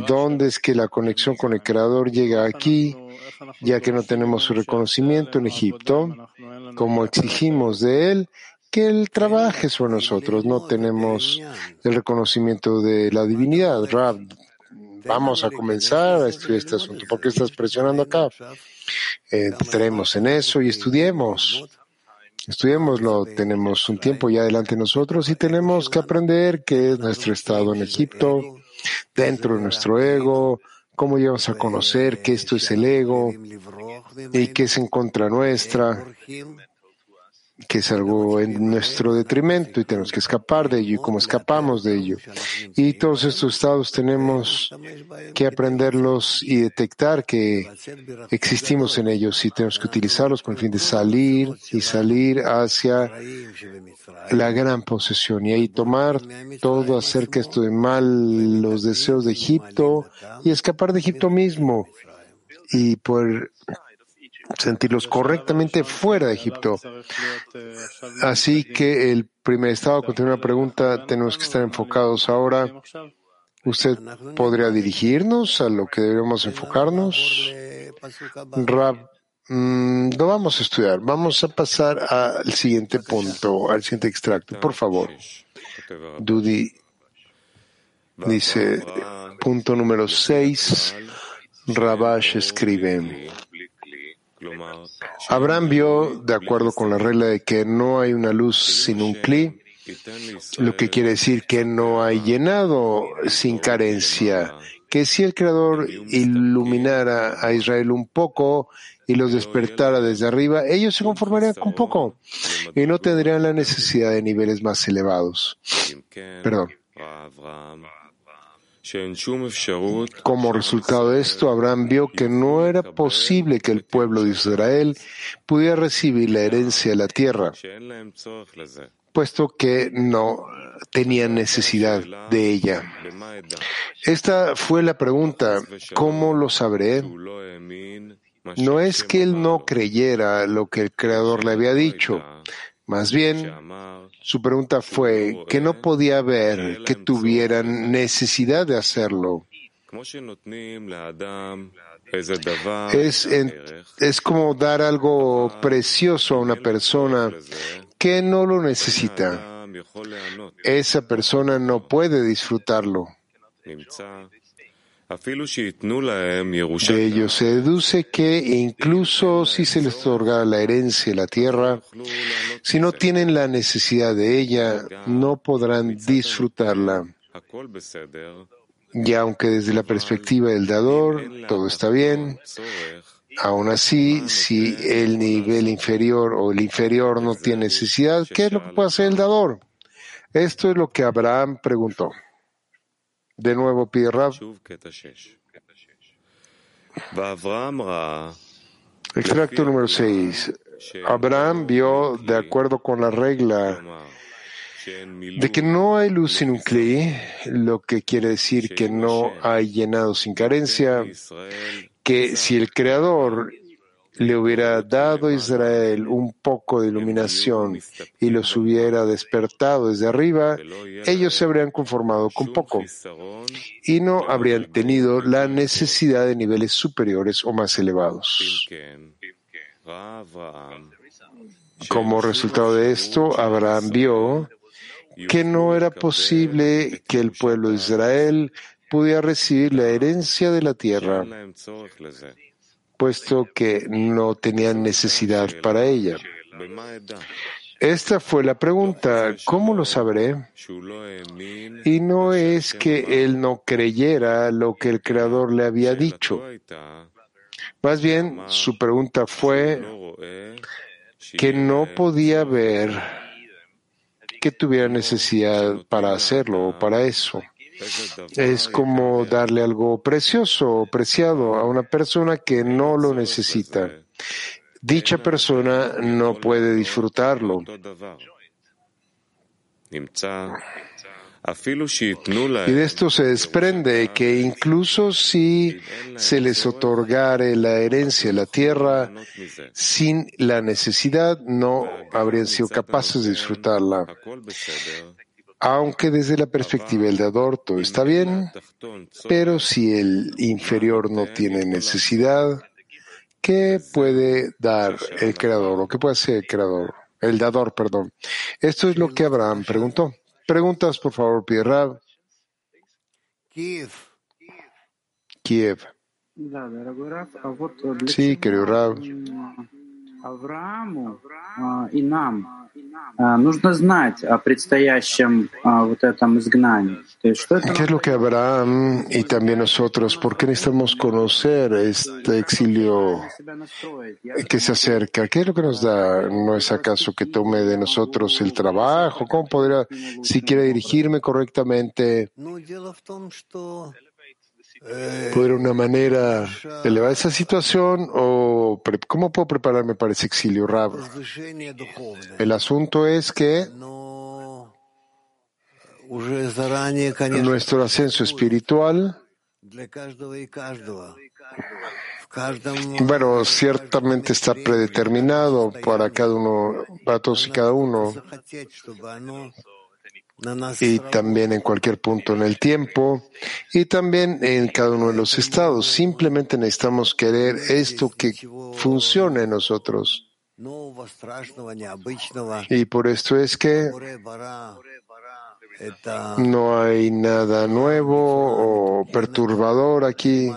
¿dónde es que la conexión con el Creador llega aquí, ya que no tenemos su reconocimiento en Egipto, como exigimos de Él? Que Él trabaje sobre nosotros. No tenemos el reconocimiento de la divinidad. Rab, vamos a comenzar a estudiar este asunto. ¿Por qué estás presionando acá? Eh, entremos en eso y estudiemos. Estudiémoslo. Tenemos un tiempo ya delante de nosotros y tenemos que aprender qué es nuestro estado en Egipto, dentro de nuestro ego, cómo llegamos a conocer que esto es el ego y que es en contra nuestra que es algo en nuestro detrimento y tenemos que escapar de ello y cómo escapamos de ello. Y todos estos estados tenemos que aprenderlos y detectar que existimos en ellos y tenemos que utilizarlos con el fin de salir y salir hacia la gran posesión y ahí tomar todo acerca de esto de mal, los deseos de Egipto y escapar de Egipto mismo y poder sentirlos correctamente fuera de Egipto. Así que el primer estado, continúa una pregunta, tenemos que estar enfocados ahora. ¿Usted podría dirigirnos a lo que debemos enfocarnos? Rab, mm, no vamos a estudiar, vamos a pasar al siguiente punto, al siguiente extracto, por favor. Dudi dice, punto número 6, Rabash escribe. Abraham vio, de acuerdo con la regla de que no hay una luz sin un cli, lo que quiere decir que no hay llenado sin carencia, que si el Creador iluminara a Israel un poco y los despertara desde arriba, ellos se conformarían con poco y no tendrían la necesidad de niveles más elevados. Perdón. Como resultado de esto, Abraham vio que no era posible que el pueblo de Israel pudiera recibir la herencia de la tierra, puesto que no tenían necesidad de ella. Esta fue la pregunta, ¿cómo lo sabré? No es que él no creyera lo que el Creador le había dicho, más bien, su pregunta fue que no podía ver que tuvieran necesidad de hacerlo. Es, es como dar algo precioso a una persona que no lo necesita. Esa persona no puede disfrutarlo. De ello se deduce que incluso si se les otorga la herencia de la tierra, si no tienen la necesidad de ella, no podrán disfrutarla. Y aunque desde la perspectiva del dador todo está bien, aún así, si el nivel inferior o el inferior no tiene necesidad, ¿qué es lo que puede hacer el dador? Esto es lo que Abraham preguntó. De nuevo pide Rab. Extracto número 6. Abraham vio, de acuerdo con la regla de que no hay luz sin un cli, lo que quiere decir que no hay llenado sin carencia, que si el Creador le hubiera dado a Israel un poco de iluminación y los hubiera despertado desde arriba, ellos se habrían conformado con poco y no habrían tenido la necesidad de niveles superiores o más elevados. Como resultado de esto, Abraham vio que no era posible que el pueblo de Israel pudiera recibir la herencia de la tierra puesto que no tenían necesidad para ella. Esta fue la pregunta, ¿cómo lo sabré? Y no es que él no creyera lo que el Creador le había dicho. Más bien, su pregunta fue que no podía ver que tuviera necesidad para hacerlo o para eso. Es como darle algo precioso o preciado a una persona que no lo necesita. Dicha persona no puede disfrutarlo. Y de esto se desprende que incluso si se les otorgare la herencia de la tierra, sin la necesidad no habrían sido capaces de disfrutarla. Aunque desde la perspectiva del dador todo está bien, pero si el inferior no tiene necesidad, ¿qué puede dar el creador o qué puede hacer el creador? El dador, perdón. Esto es lo que Abraham preguntó. Preguntas, por favor, Pierre Kiev. Kiev. Sí, querido Rab. Аврааму и нам нужно знать о предстоящем вот этом изгнании. ¿Qué es lo que Abraham y también nosotros, por qué necesitamos conocer este exilio que se acerca? ¿Qué es lo que nos da? ¿No es acaso que tome de nosotros el trabajo? ¿Cómo podría, si quiere dirigirme correctamente? ¿Podría una manera elevar esa situación o cómo puedo prepararme para ese exilio? El asunto es que nuestro ascenso espiritual, bueno, ciertamente está predeterminado para cada uno, para todos y cada uno y también en cualquier punto en el tiempo y también en cada uno de los estados. Simplemente necesitamos querer esto que funcione en nosotros. Y por esto es que no hay nada nuevo o perturbador aquí.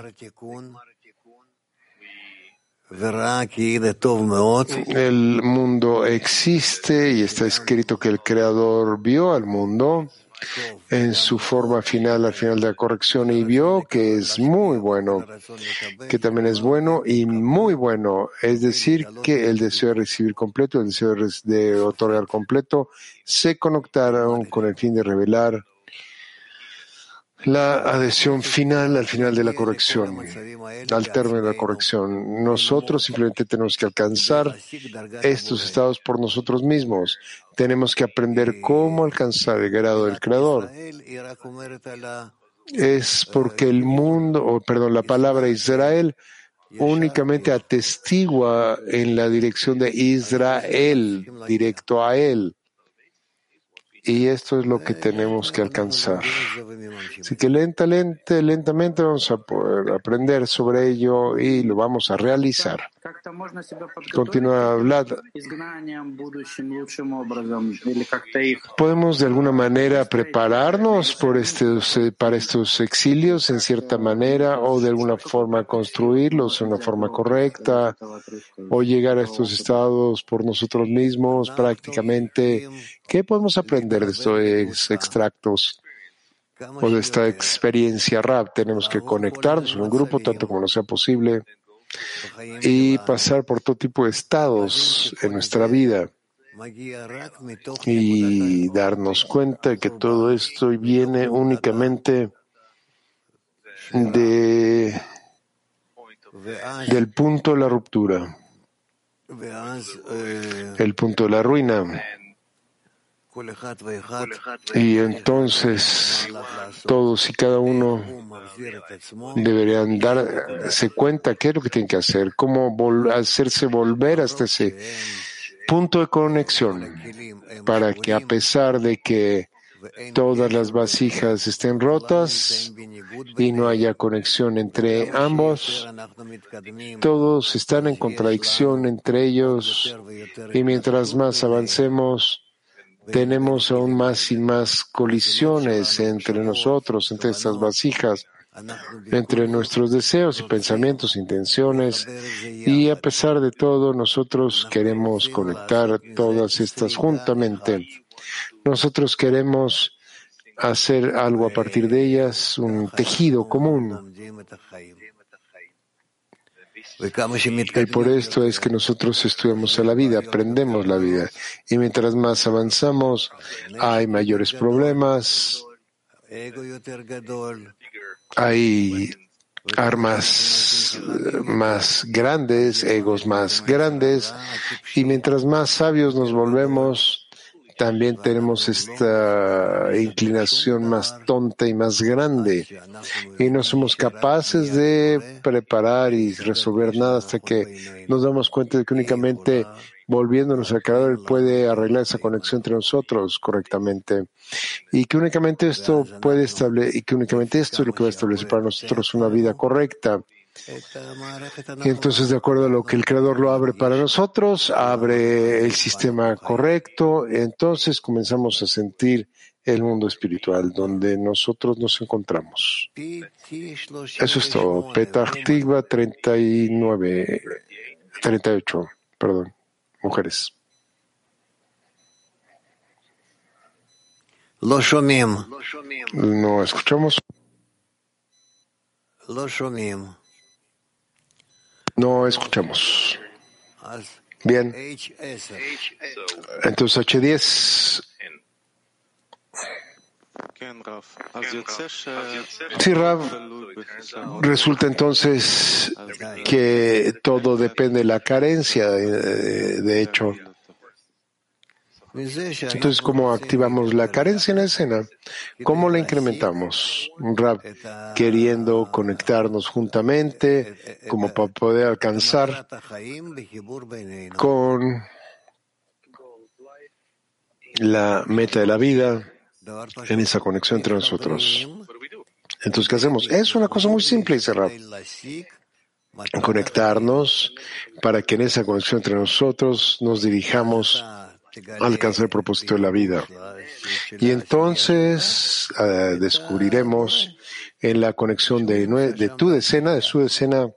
El mundo existe y está escrito que el Creador vio al mundo en su forma final, al final de la corrección, y vio que es muy bueno, que también es bueno y muy bueno. Es decir, que el deseo de recibir completo, el deseo de otorgar completo, se conectaron con el fin de revelar la adhesión final al final de la corrección, al término de la corrección. Nosotros simplemente tenemos que alcanzar estos estados por nosotros mismos. Tenemos que aprender cómo alcanzar el grado del Creador. Es porque el mundo, o perdón, la palabra Israel únicamente atestigua en la dirección de Israel, directo a él. Y esto es lo que tenemos que alcanzar. Así que lentamente, lentamente vamos a poder aprender sobre ello y lo vamos a realizar continúa hablando. ¿Podemos de alguna manera prepararnos este para estos exilios en cierta manera o de alguna forma construirlos de una forma correcta o llegar a estos estados por nosotros mismos prácticamente? ¿Qué podemos aprender de estos extractos? o de esta experiencia RAP. Tenemos que conectarnos en un grupo tanto como no sea posible y pasar por todo tipo de estados en nuestra vida y darnos cuenta que todo esto viene únicamente de, del punto de la ruptura, el punto de la ruina. Y entonces todos y cada uno deberían darse cuenta qué es lo que tienen que hacer, cómo hacerse volver hasta ese punto de conexión, para que a pesar de que todas las vasijas estén rotas y no haya conexión entre ambos, todos están en contradicción entre ellos y mientras más avancemos, tenemos aún más y más colisiones entre nosotros, entre estas vasijas, entre nuestros deseos y pensamientos, intenciones, y a pesar de todo, nosotros queremos conectar todas estas juntamente. Nosotros queremos hacer algo a partir de ellas, un tejido común. Y por esto es que nosotros estudiamos a la vida, aprendemos la vida. Y mientras más avanzamos, hay mayores problemas, hay armas más grandes, egos más grandes, y mientras más sabios nos volvemos, también tenemos esta inclinación más tonta y más grande y no somos capaces de preparar y resolver nada hasta que nos damos cuenta de que únicamente volviéndonos al Creador puede arreglar esa conexión entre nosotros correctamente y que únicamente esto puede establecer y que únicamente esto es lo que va a establecer para nosotros una vida correcta. Y entonces, de acuerdo a lo que el Creador lo abre para nosotros, abre el sistema correcto, entonces comenzamos a sentir el mundo espiritual donde nosotros nos encontramos. Eso es todo. Petah Tikva 39, 38, perdón, mujeres. No escuchamos. No escuchamos. Bien. Entonces H10. Sí, Rav, resulta entonces que todo depende de la carencia, de, de hecho. Entonces, ¿cómo activamos la carencia en la escena? ¿Cómo la incrementamos? Rab, queriendo conectarnos juntamente, como para poder alcanzar con la meta de la vida en esa conexión entre nosotros. Entonces, ¿qué hacemos? Es una cosa muy simple, dice Rab. Conectarnos para que en esa conexión entre nosotros nos dirijamos alcanzar el propósito de la vida. Y entonces uh, descubriremos en la conexión de, de tu decena, de su decena,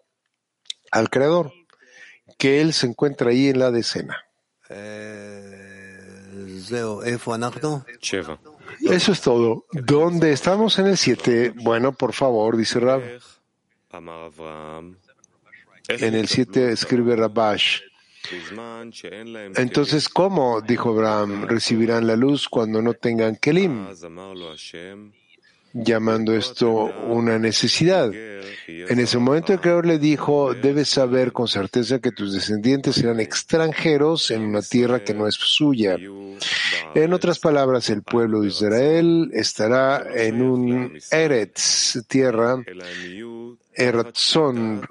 al Creador, que Él se encuentra ahí en la decena. Eso es todo. ¿Dónde estamos en el 7? Bueno, por favor, dice Rab. En el 7 escribe Rabash. Entonces, ¿cómo, dijo Abraham, recibirán la luz cuando no tengan Kelim? Llamando esto una necesidad. En ese momento el Creador le dijo, debes saber con certeza que tus descendientes serán extranjeros en una tierra que no es suya. En otras palabras, el pueblo de Israel estará en un Eretz, tierra, Eratzon,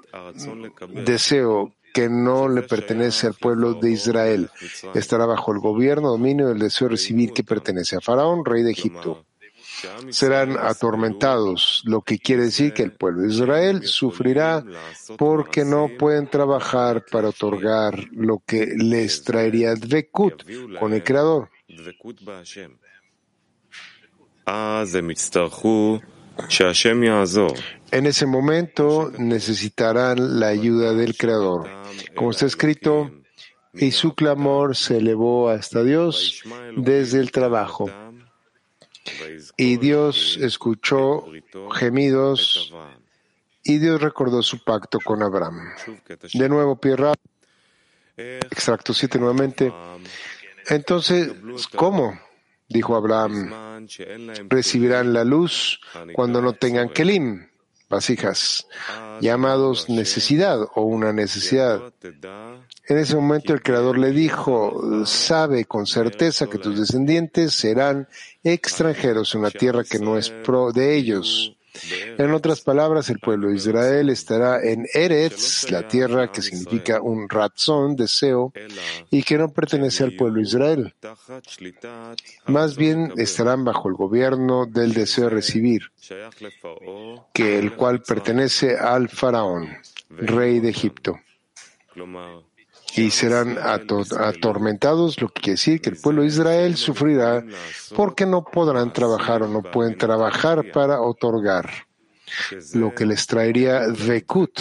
deseo que no le pertenece al pueblo de Israel. Estará bajo el gobierno, dominio y el deseo de recibir que pertenece a Faraón, rey de Egipto. serán atormentados, lo que quiere decir que el pueblo de Israel sufrirá porque no pueden trabajar para otorgar lo que les traería Dvekut con el Creador. En ese momento necesitarán la ayuda del Creador. Como está escrito, y su clamor se elevó hasta Dios desde el trabajo. Y Dios escuchó gemidos y Dios recordó su pacto con Abraham. De nuevo, Pierra, extracto 7 nuevamente. Entonces, ¿cómo? Dijo Abraham, recibirán la luz cuando no tengan kelim, vasijas, llamados necesidad o una necesidad. En ese momento el Creador le dijo, sabe con certeza que tus descendientes serán extranjeros en una tierra que no es pro de ellos. En otras palabras, el pueblo de Israel estará en Eretz, la tierra que significa un razón, deseo, y que no pertenece al pueblo de Israel. Más bien estarán bajo el gobierno del deseo de recibir, que el cual pertenece al faraón, rey de Egipto y serán atormentados, lo que quiere decir que el pueblo de Israel sufrirá porque no podrán trabajar o no pueden trabajar para otorgar lo que les traería Vekut,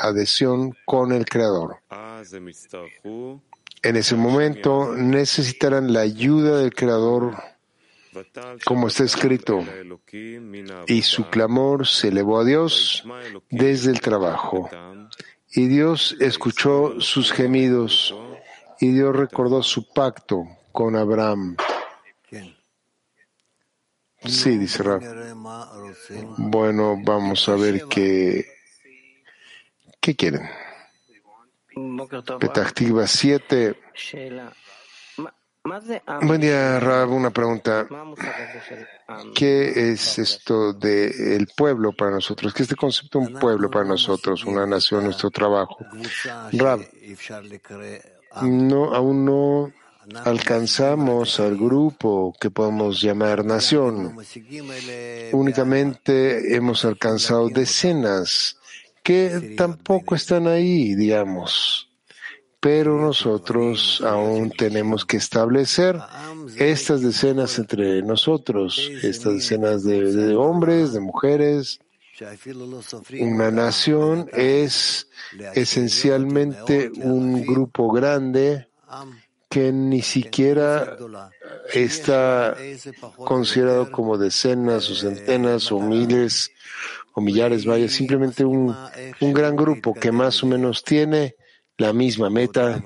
adhesión con el Creador. En ese momento necesitarán la ayuda del Creador, como está escrito, y su clamor se elevó a Dios desde el trabajo. Y Dios escuchó sus gemidos y Dios recordó su pacto con Abraham. Sí, dice Rab. Bueno, vamos a ver qué, qué quieren. Petactiva 7. Buen día, Rab. Una pregunta. ¿Qué es esto del el pueblo para nosotros? ¿Qué es este concepto de un pueblo para nosotros, una nación, nuestro trabajo? Rab, no, aún no alcanzamos al grupo que podemos llamar nación. Únicamente hemos alcanzado decenas que tampoco están ahí, digamos pero nosotros aún tenemos que establecer estas decenas entre nosotros, estas decenas de, hombres, de mujeres. Una nación es esencialmente un grupo grande que ni siquiera está considerado como decenas o centenas o miles o millares, vaya, simplemente un, gran grupo que más o menos tiene la misma meta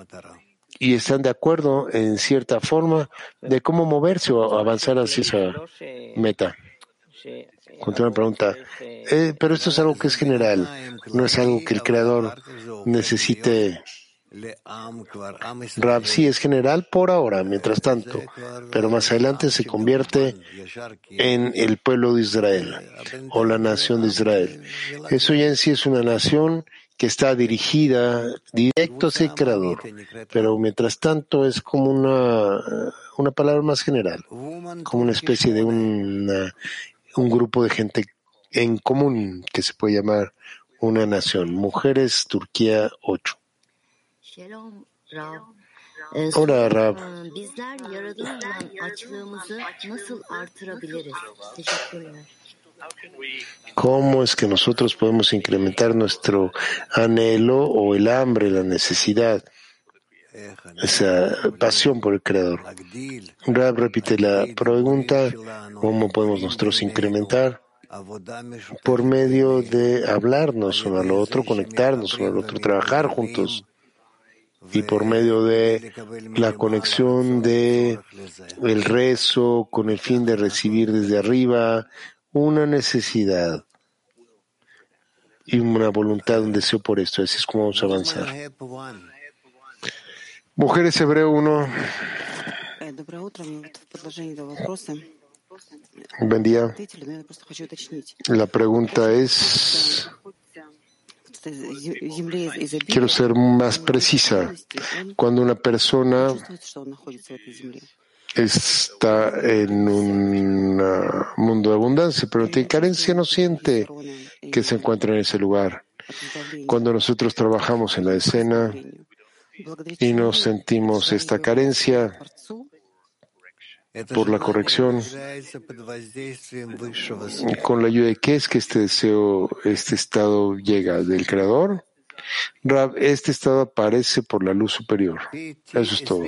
y están de acuerdo en cierta forma de cómo moverse o avanzar hacia esa meta. Continúa la pregunta. Eh, pero esto es algo que es general, no es algo que el creador necesite. Rab sí es general por ahora, mientras tanto, pero más adelante se convierte en el pueblo de Israel o la nación de Israel. Eso ya en sí es una nación que está dirigida directo hacia el creador, pero mientras tanto es como una, una palabra más general, como una especie de una, un grupo de gente en común que se puede llamar una nación. Mujeres, Turquía 8. Hola, Rab. ¿Cómo es que nosotros podemos incrementar nuestro anhelo o el hambre, la necesidad, esa pasión por el Creador? Rab repite la pregunta, ¿cómo podemos nosotros incrementar? Por medio de hablarnos uno al otro, conectarnos uno al otro, trabajar juntos y por medio de la conexión de el rezo con el fin de recibir desde arriba una necesidad y una voluntad, un deseo por esto. Así es como vamos a avanzar. Mujeres Hebreo 1. Buen día. La pregunta es, quiero ser más precisa. Cuando una persona está en un uh, mundo de abundancia, pero tiene carencia, no siente que se encuentra en ese lugar. Cuando nosotros trabajamos en la escena y nos sentimos esta carencia por la corrección, con la ayuda de qué es que este deseo, este estado llega del Creador, Rab, este estado aparece por la luz superior. Eso es todo.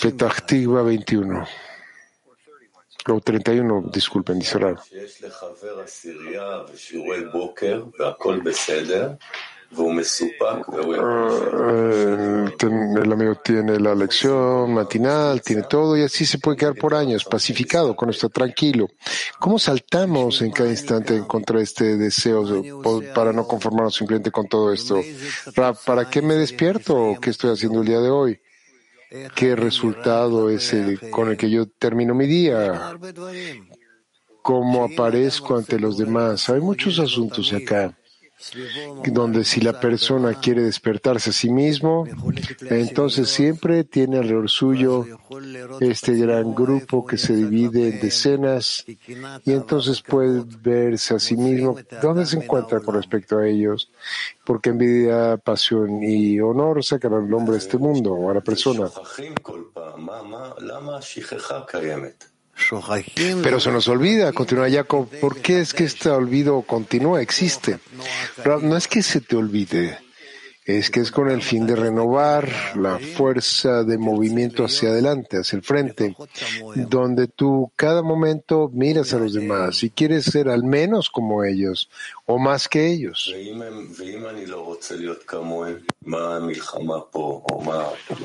Petachtiva 21. O 31, disculpen, dice Rab. Uh, el amigo tiene la lección matinal, tiene todo y así se puede quedar por años, pacificado, con esto tranquilo. ¿Cómo saltamos en cada instante en contra de este deseo para no conformarnos simplemente con todo esto? ¿Para qué me despierto? ¿Qué estoy haciendo el día de hoy? ¿Qué resultado es el con el que yo termino mi día? ¿Cómo aparezco ante los demás? Hay muchos asuntos acá donde si la persona quiere despertarse a sí mismo, entonces siempre tiene alrededor suyo este gran grupo que se divide en decenas y entonces puede verse a sí mismo dónde se encuentra con respecto a ellos, porque envidia, pasión y honor sacan al hombre de este mundo o a la persona. Pero se nos olvida, continúa Jacob, ¿por qué es que este olvido continúa, existe? No es que se te olvide, es que es con el fin de renovar la fuerza de movimiento hacia adelante, hacia el frente, donde tú cada momento miras a los demás y quieres ser al menos como ellos o más que ellos.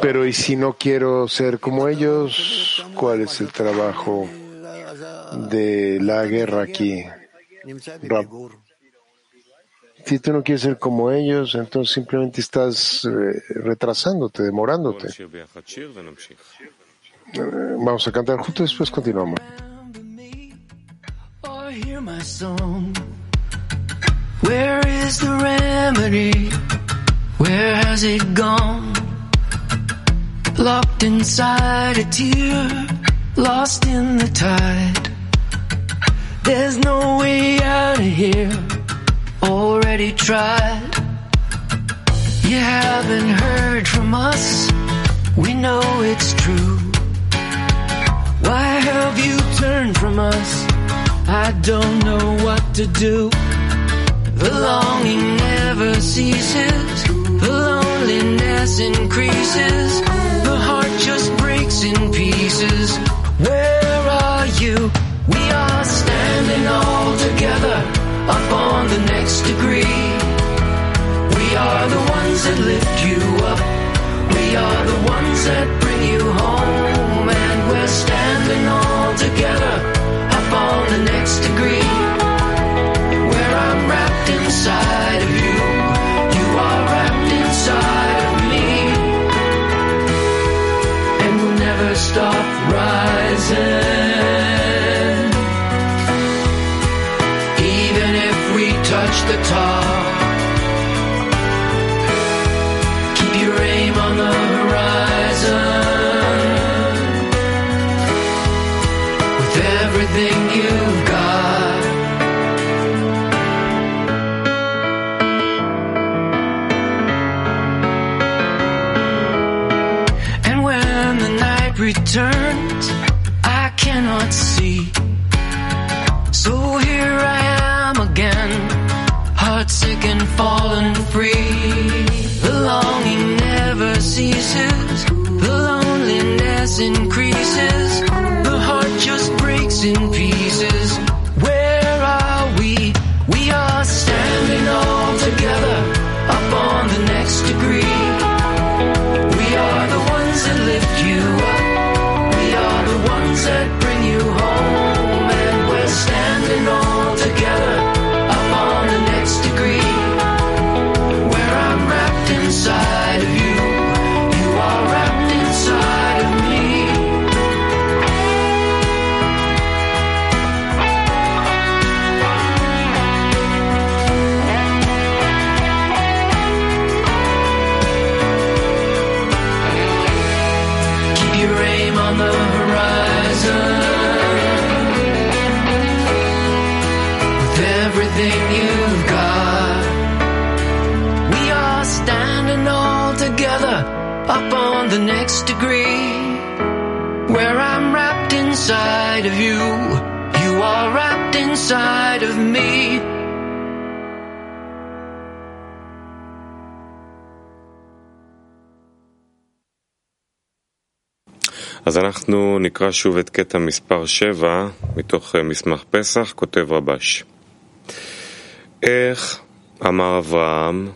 Pero ¿y si no quiero ser como ellos? ¿Cuál es el trabajo de la guerra aquí? Si tú no quieres ser como ellos, entonces simplemente estás eh, retrasándote, demorándote. Eh, vamos a cantar juntos, después continuamos. Where is the remedy? Where has it gone? Locked inside a tear, lost in the tide. There's no way out of here already tried. You haven't heard from us, we know it's true. Why have you turned from us? I don't know what to do. The longing never ceases, the loneliness increases, the heart just breaks in pieces. Where are you? We are standing all together up on the next degree. We are the ones that lift you up. We are the ones that bring you home. And we're standing all together up on the next degree. Where I'm wrapped inside inside of me. אז אנחנו נקרא שוב את קטע מספר 7 מתוך מסמך פסח, כותב רבש. איך אמר אברהם,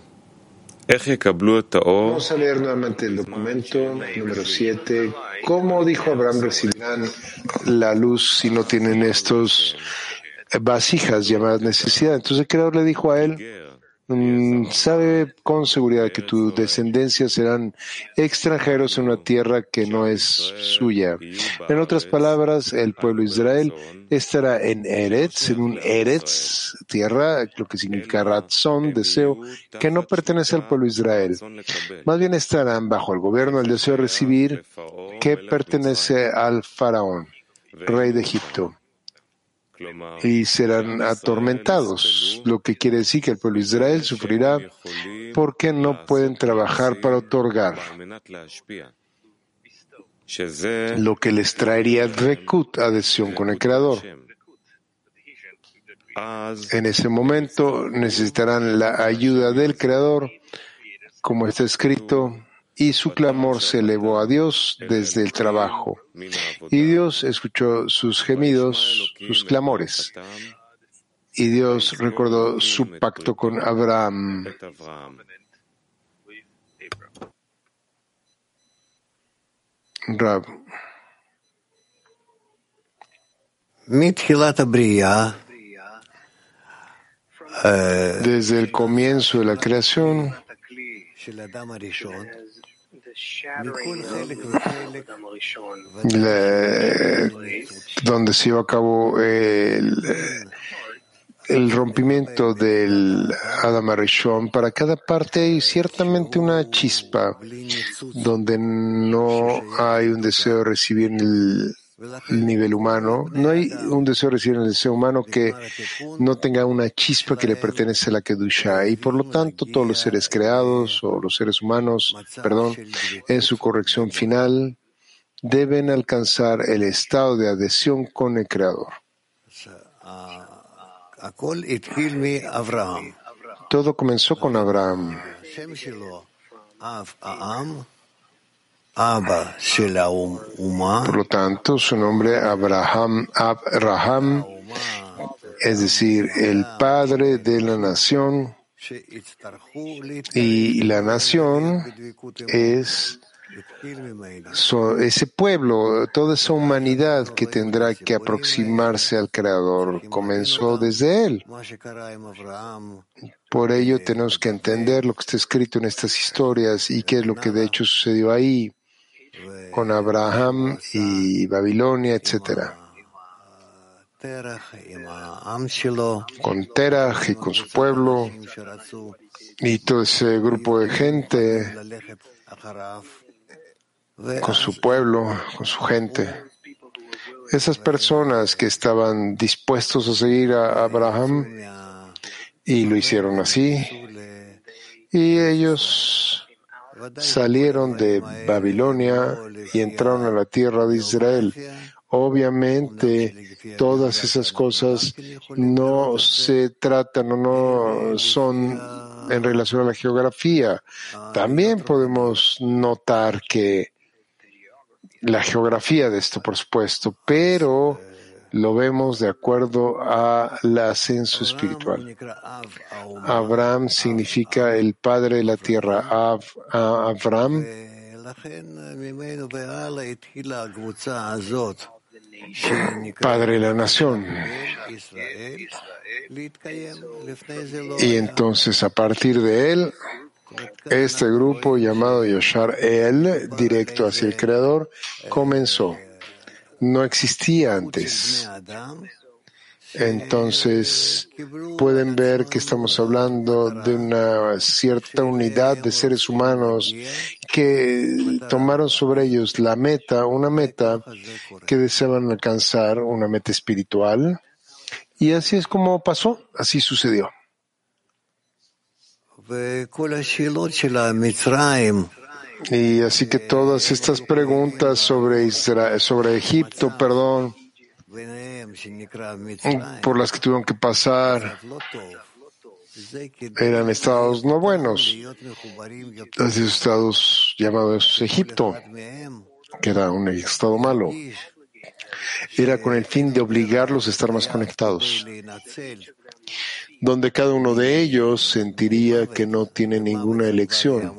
איך יקבלו את האור? Vamos a leer nuevamente el documento número 7. ¿Cómo dijo Abraham recibirán la luz si no tienen estos vasijas llamadas necesidad? Entonces el Creador le dijo a él, mm, sabe con seguridad que tu descendencia serán extranjeros en una tierra que no es suya. En otras palabras, el pueblo de Israel estará en Eretz, en un Eretz, tierra, lo que significa razón, deseo, que no pertenece al pueblo de Israel. Más bien estarán bajo el gobierno del deseo de recibir que pertenece al faraón, rey de Egipto y serán atormentados, lo que quiere decir que el pueblo de Israel sufrirá porque no pueden trabajar para otorgar lo que les traería Rekut, adhesión con el Creador. En ese momento necesitarán la ayuda del Creador, como está escrito, y su clamor se elevó a Dios desde el trabajo. Y Dios escuchó sus gemidos, sus clamores. Y Dios recordó su pacto con Abraham. Rab. Desde el comienzo de la creación, la- donde se llevó a cabo el, el rompimiento del Adam Arishon, para cada parte hay ciertamente una chispa donde no hay un deseo de recibir el, el nivel humano, no hay un deseo de recibir el deseo humano que no tenga una chispa que le pertenece a la Kedusha y por lo tanto todos los seres creados o los seres humanos, perdón, en su corrección final deben alcanzar el estado de adhesión con el Creador. Todo comenzó con Abraham. Por lo tanto, su nombre Abraham, Abraham, es decir, el padre de la nación, y la nación es ese pueblo, toda esa humanidad que tendrá que aproximarse al Creador, comenzó desde él. Por ello tenemos que entender lo que está escrito en estas historias y qué es lo que de hecho sucedió ahí con Abraham y Babilonia, etcétera. Con Terach y con su pueblo y todo ese grupo de gente, con su pueblo, con su gente. Esas personas que estaban dispuestos a seguir a Abraham y lo hicieron así, y ellos salieron de Babilonia y entraron a la tierra de Israel. Obviamente, todas esas cosas no se tratan o no son en relación a la geografía. También podemos notar que la geografía de esto, por supuesto, pero lo vemos de acuerdo al ascenso espiritual. Abraham significa el padre de la tierra. Av, a- Abraham padre de la nación. Y entonces a partir de él, este grupo llamado Yoshar El, directo hacia el Creador, comenzó. No existía antes. Entonces pueden ver que estamos hablando de una cierta unidad de seres humanos que tomaron sobre ellos la meta, una meta que deseaban alcanzar, una meta espiritual, Y así es como pasó, así sucedió. Y así que todas estas preguntas sobre Israel, sobre Egipto, perdón, por las que tuvieron que pasar, eran estados no buenos. Estados llamados Egipto, que era un estado malo, era con el fin de obligarlos a estar más conectados, donde cada uno de ellos sentiría que no tiene ninguna elección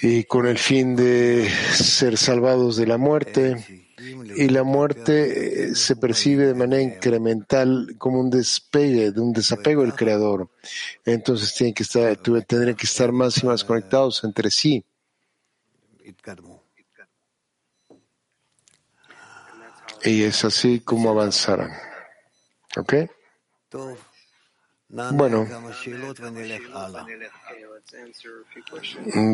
y con el fin de ser salvados de la muerte. Y la muerte eh, se percibe de manera incremental como un despegue, de un desapego del Creador. Entonces tienen que estar, tendrían que estar más y más conectados entre sí. Y es así como avanzarán. ¿Ok? Bueno,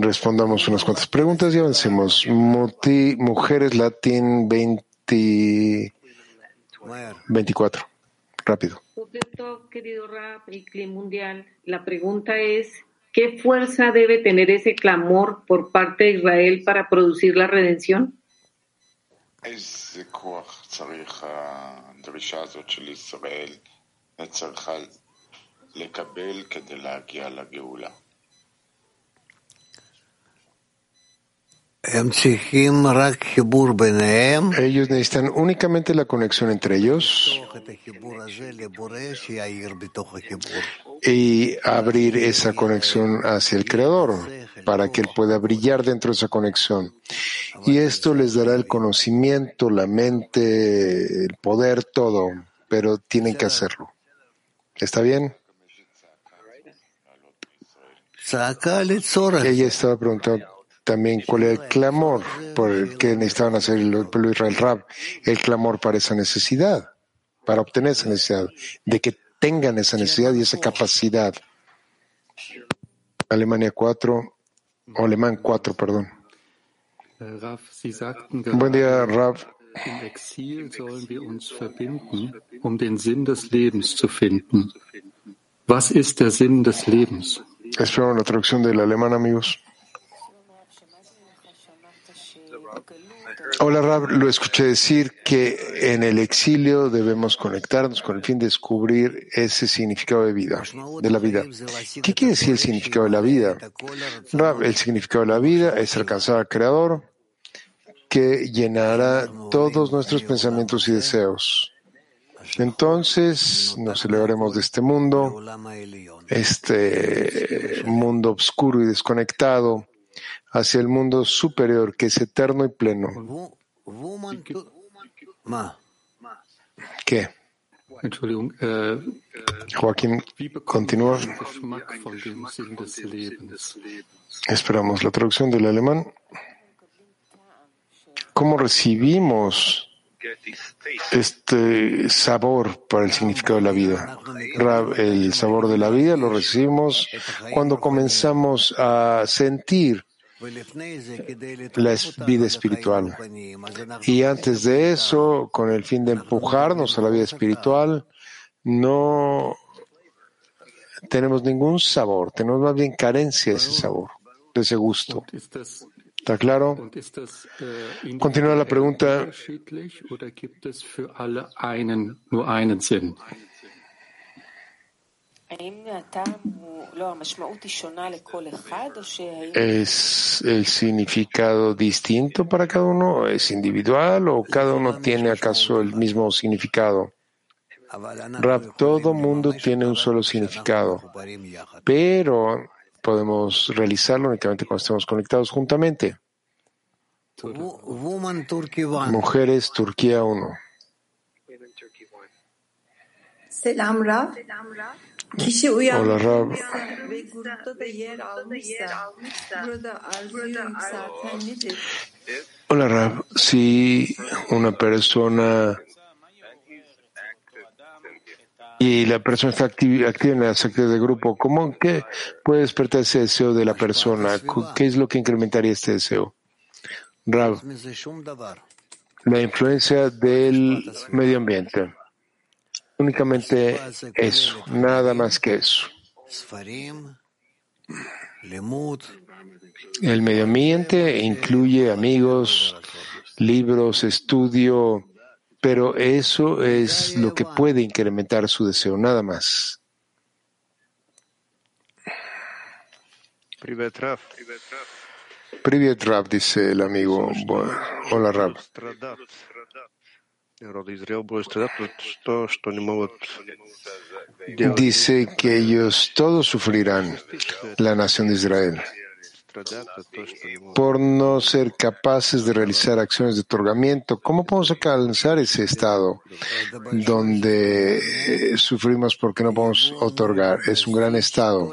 respondamos unas cuantas preguntas y avancemos. mujeres Latin 20, 24. Rápido. Querido Rap y Clim Mundial, la pregunta es, ¿qué fuerza debe tener ese clamor por parte de Israel para producir la redención? לקבל כדי להגיע לגאולה. Ellos necesitan únicamente la conexión entre ellos y abrir esa conexión hacia el Creador para que Él pueda brillar dentro de esa conexión. Y esto les dará el conocimiento, la mente, el poder, todo, pero tienen que hacerlo. ¿Está bien? Ella estaba preguntando también cuál era el clamor por el que necesitaban hacer el pueblo Israel Rab, el clamor para esa necesidad, para obtener esa necesidad, de que tengan esa necesidad y esa capacidad. Alemania 4, o Alemán 4, perdón. Buen día, Rav. Im Exil sollen wir uns verbinden, um den Sinn des Lebens zu finden. Was ist der Sinn des Lebens? Espero la traducción del alemán, amigos. Hola, Rab, lo escuché decir que en el exilio debemos conectarnos con el fin de descubrir ese significado de vida, de la vida. ¿Qué quiere decir el significado de la vida? Rab, el significado de la vida es alcanzar al Creador que llenará todos nuestros pensamientos y deseos. Entonces nos elevaremos de este mundo, este mundo oscuro y desconectado, hacia el mundo superior que es eterno y pleno. ¿Qué? Joaquín, continúa. Esperamos la traducción del alemán. ¿Cómo recibimos este sabor para el significado de la vida. El sabor de la vida lo recibimos cuando comenzamos a sentir la vida espiritual. Y antes de eso, con el fin de empujarnos a la vida espiritual, no tenemos ningún sabor, tenemos más bien carencia de ese sabor, de ese gusto. ¿Está claro? Continúa la pregunta. ¿Es el significado distinto para cada uno? ¿Es individual o cada uno tiene acaso el mismo significado? Rap, todo mundo tiene un solo significado, pero podemos realizarlo únicamente cuando estemos conectados juntamente. Mujeres, Turquía 1. Selam Rab. Kişi uyanmış ve grupta da yer almışsa burada arzuyu yükselten nedir? Hola Rab, si una persona y la persona está activa, en las actividades de grupo, ¿cómo que puede despertar ese deseo de la persona? ¿Qué es lo que incrementaría este deseo? Rav, la influencia del medio ambiente. Únicamente eso, nada más que eso. El medio ambiente incluye amigos, libros, estudio, pero eso es lo que puede incrementar su deseo, nada más. Privet Rav. Dice el amigo. Hola Rav. Dice que ellos todos sufrirán, la nación de Israel por no ser capaces de realizar acciones de otorgamiento. ¿Cómo podemos alcanzar ese estado donde eh, sufrimos porque no podemos otorgar? Es un gran estado.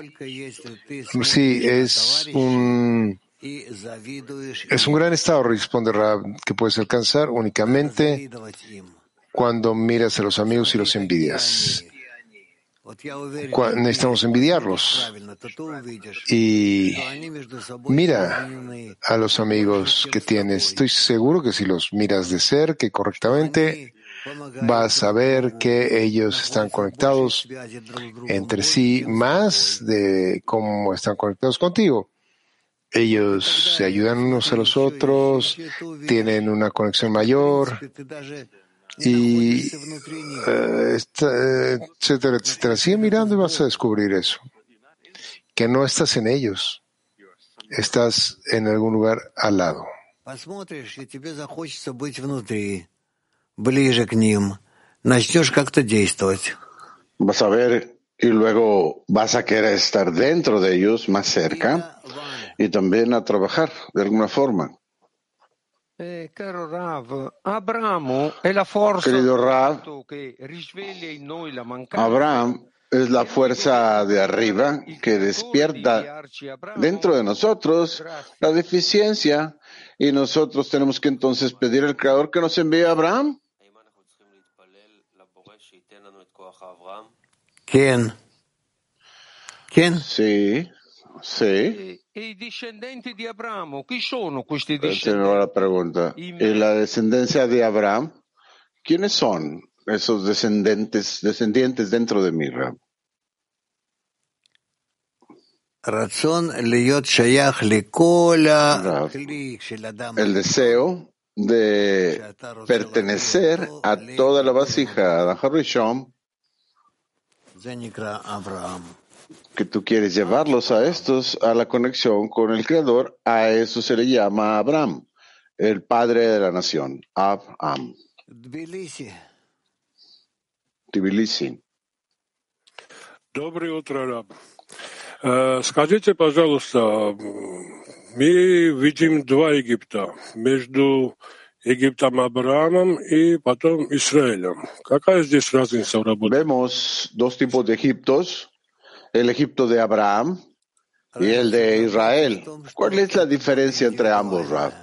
Sí, es un es un gran estado, responde Rab, que puedes alcanzar únicamente cuando miras a los amigos y los envidias. Necesitamos envidiarlos. Y mira a los amigos que tienes. Estoy seguro que si los miras de ser, que correctamente, vas a ver que ellos están conectados entre sí más de cómo están conectados contigo. Ellos se ayudan unos a los otros, tienen una conexión mayor y eh, etcétera, etcétera. Sigue mirando y vas a descubrir eso. Que no estás en ellos, estás en algún lugar al lado. Vas a ver y luego vas a querer estar dentro de ellos, más cerca, y también a trabajar de alguna forma. Querido Rav, Abraham es la fuerza de arriba que despierta dentro de nosotros la deficiencia y nosotros tenemos que entonces pedir al Creador que nos envíe a Abraham. ¿Quién? ¿Quién? Sí, sí. E i discendenti di Abramo, chi sono questi discendenti? la pregunta. ¿Y la descendencia de Abraham? ¿Quiénes son esos descendientes, descendientes dentro de Mirra? El deseo de pertenecer a toda la vasija de Harishon que tú quieres llevarlos a estos a la conexión con el Creador, a eso se le llama Abraham, el padre de la nación, Abraham. Tbilisi. Tbilisi. Доброе утро, Раб. Скажите, пожалуйста, мы видим два Египта между Египтом Авраамом и потом Израилем. Какая здесь разница в работе? Vemos dos tipos de Egiptos el Egipto de Abraham y el de Israel. ¿Cuál es la diferencia entre ambos, Rav?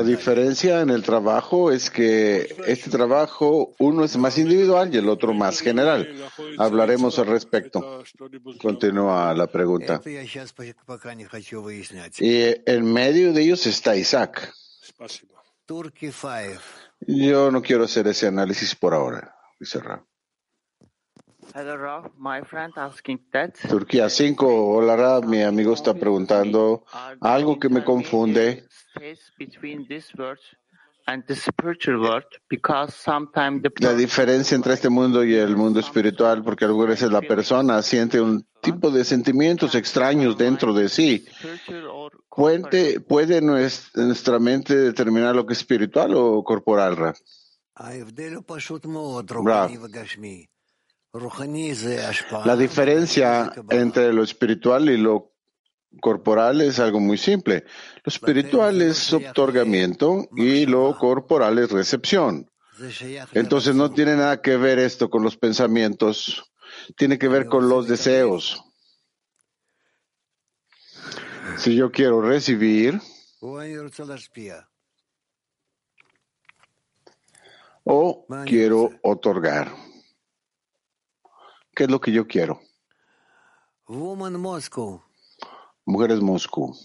La diferencia en el trabajo es que este trabajo, uno es más individual y el otro más general. Hablaremos al respecto. Continúa la pregunta. Y en medio de ellos está Isaac. Yo no quiero hacer ese análisis por ahora, dice Ra. Turquía 5, hola Ra, mi amigo está preguntando algo que me confunde. La diferencia entre este mundo y el mundo espiritual, porque algunas veces la persona siente un tipo de sentimientos extraños dentro de sí. ¿Puede, puede nuestra mente determinar lo que es espiritual o corporal, Ra? La diferencia entre lo espiritual y lo corporal es algo muy simple. Lo espiritual es otorgamiento y lo corporal es recepción. Entonces no tiene nada que ver esto con los pensamientos, tiene que ver con los deseos. Si yo quiero recibir o quiero otorgar, ¿qué es lo que yo quiero? Mujeres Moscú.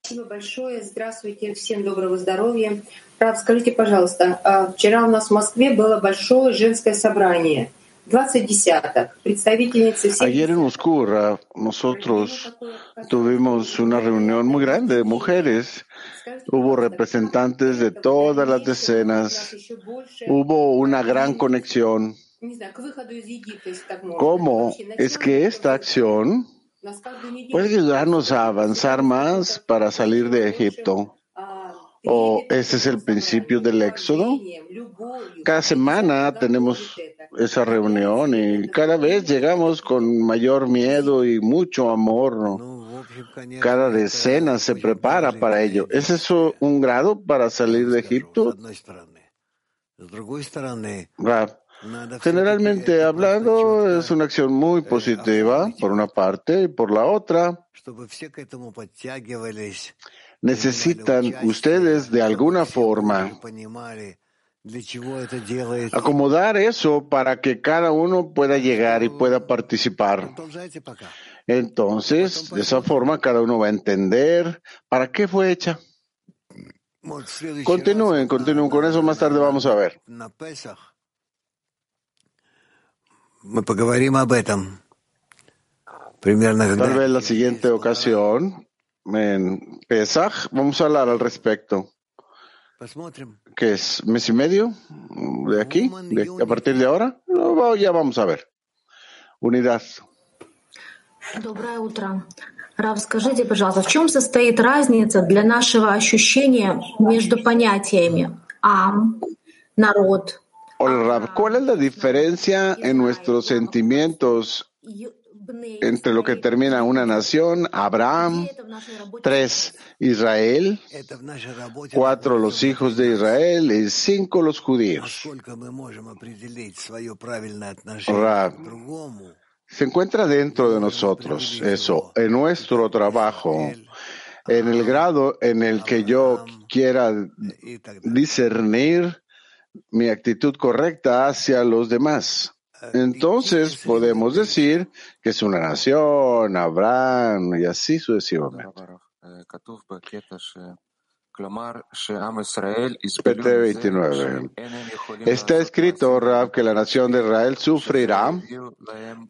Спасибо большое. Здравствуйте, всем доброго здоровья. Рав, скажите, пожалуйста, вчера у нас в Москве было большое женское собрание. Ayer en Moscú, nosotros tuvimos una reunión muy grande de mujeres. Hubo representantes de todas las decenas. Hubo una gran conexión. ¿Cómo es que esta acción puede ayudarnos a avanzar más para salir de Egipto? ¿O ese es el principio del éxodo? Cada semana tenemos esa reunión y cada vez llegamos con mayor miedo y mucho amor. Cada decena se prepara para ello. ¿Es eso un grado para salir de Egipto? Generalmente hablando, es una acción muy positiva, por una parte, y por la otra, necesitan ustedes de alguna forma acomodar eso para que cada uno pueda llegar y pueda participar. Entonces, de esa forma, cada uno va a entender para qué fue hecha. Continúen, continúen con eso, más tarde vamos a ver. Tal vez la siguiente ocasión, en Pesach, vamos a hablar al respecto. ¿Qué es? ¿Mes y medio? ¿De aquí? ¿De, ¿A partir de ahora? No, ya vamos a ver. Unidad. Доброе утро. Рав, скажите, пожалуйста, в чем состоит разница для нашего ощущения между понятиями «ам», «народ», Hola, Rab, ¿cuál es la diferencia en nuestros sentimientos entre lo que termina una nación, Abraham, tres, Israel, cuatro, los hijos de Israel y cinco, los judíos? Rab, se encuentra dentro de nosotros eso, en nuestro trabajo, en el grado en el que yo quiera discernir mi actitud correcta hacia los demás. Entonces podemos decir que es una nación, Abraham y así sucesivamente. PT 29. Está escrito, Rab, que la nación de Israel sufrirá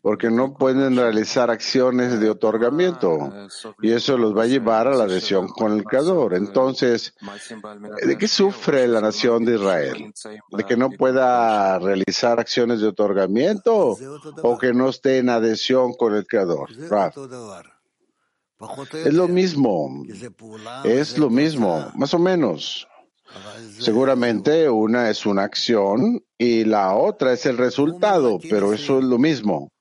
porque no pueden realizar acciones de otorgamiento y eso los va a llevar a la adhesión con el Creador. Entonces, ¿de qué sufre la nación de Israel? ¿De que no pueda realizar acciones de otorgamiento o que no esté en adhesión con el Creador? Rab. Es lo mismo, es lo mismo, más o menos. Seguramente una es una acción y la otra es el resultado, pero eso es lo mismo.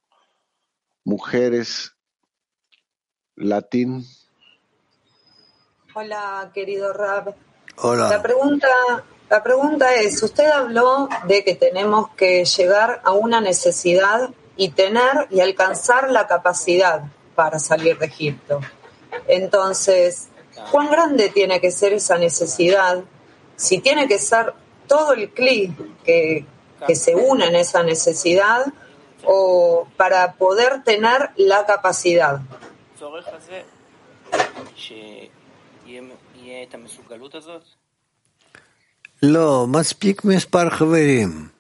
Mujeres, latín. Hola, querido Rab. Hola. La pregunta, la pregunta es, usted habló de que tenemos que llegar a una necesidad y tener y alcanzar la capacidad para salir de Egipto. Entonces, ¿cuán grande tiene que ser esa necesidad? Si tiene que ser todo el CLI que, que se une en esa necesidad o para poder tener la capacidad. לא, מספיק מספר חברים.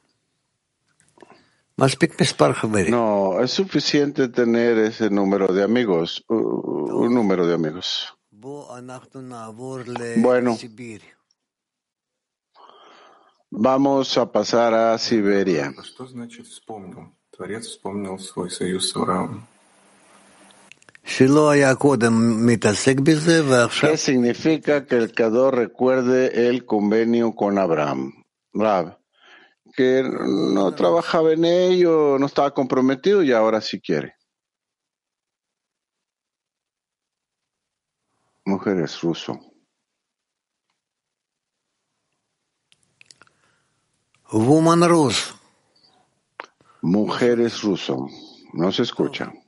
No, es suficiente tener ese número de amigos, un número de amigos. Bueno, vamos a pasar a Siberia. ¿Qué significa que el Cador recuerde el convenio con Abraham? Rab que no trabajaba en ello, no estaba comprometido y ahora sí quiere. Mujeres ruso. Woman Rus. Mujeres ruso. No se escucha. Oh.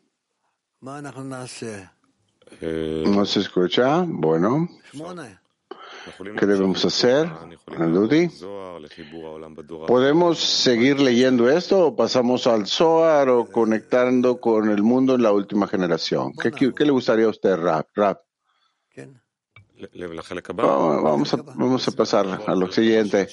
Eh. ¿No se escucha? Bueno. ¿Qué debemos hacer? ¿Podemos seguir leyendo esto o pasamos al Zohar o conectando con el mundo en la última generación? ¿Qué, qué- qué le gustaría a usted, Rap? Rap? Vamos a, vamos a pasar a lo siguiente.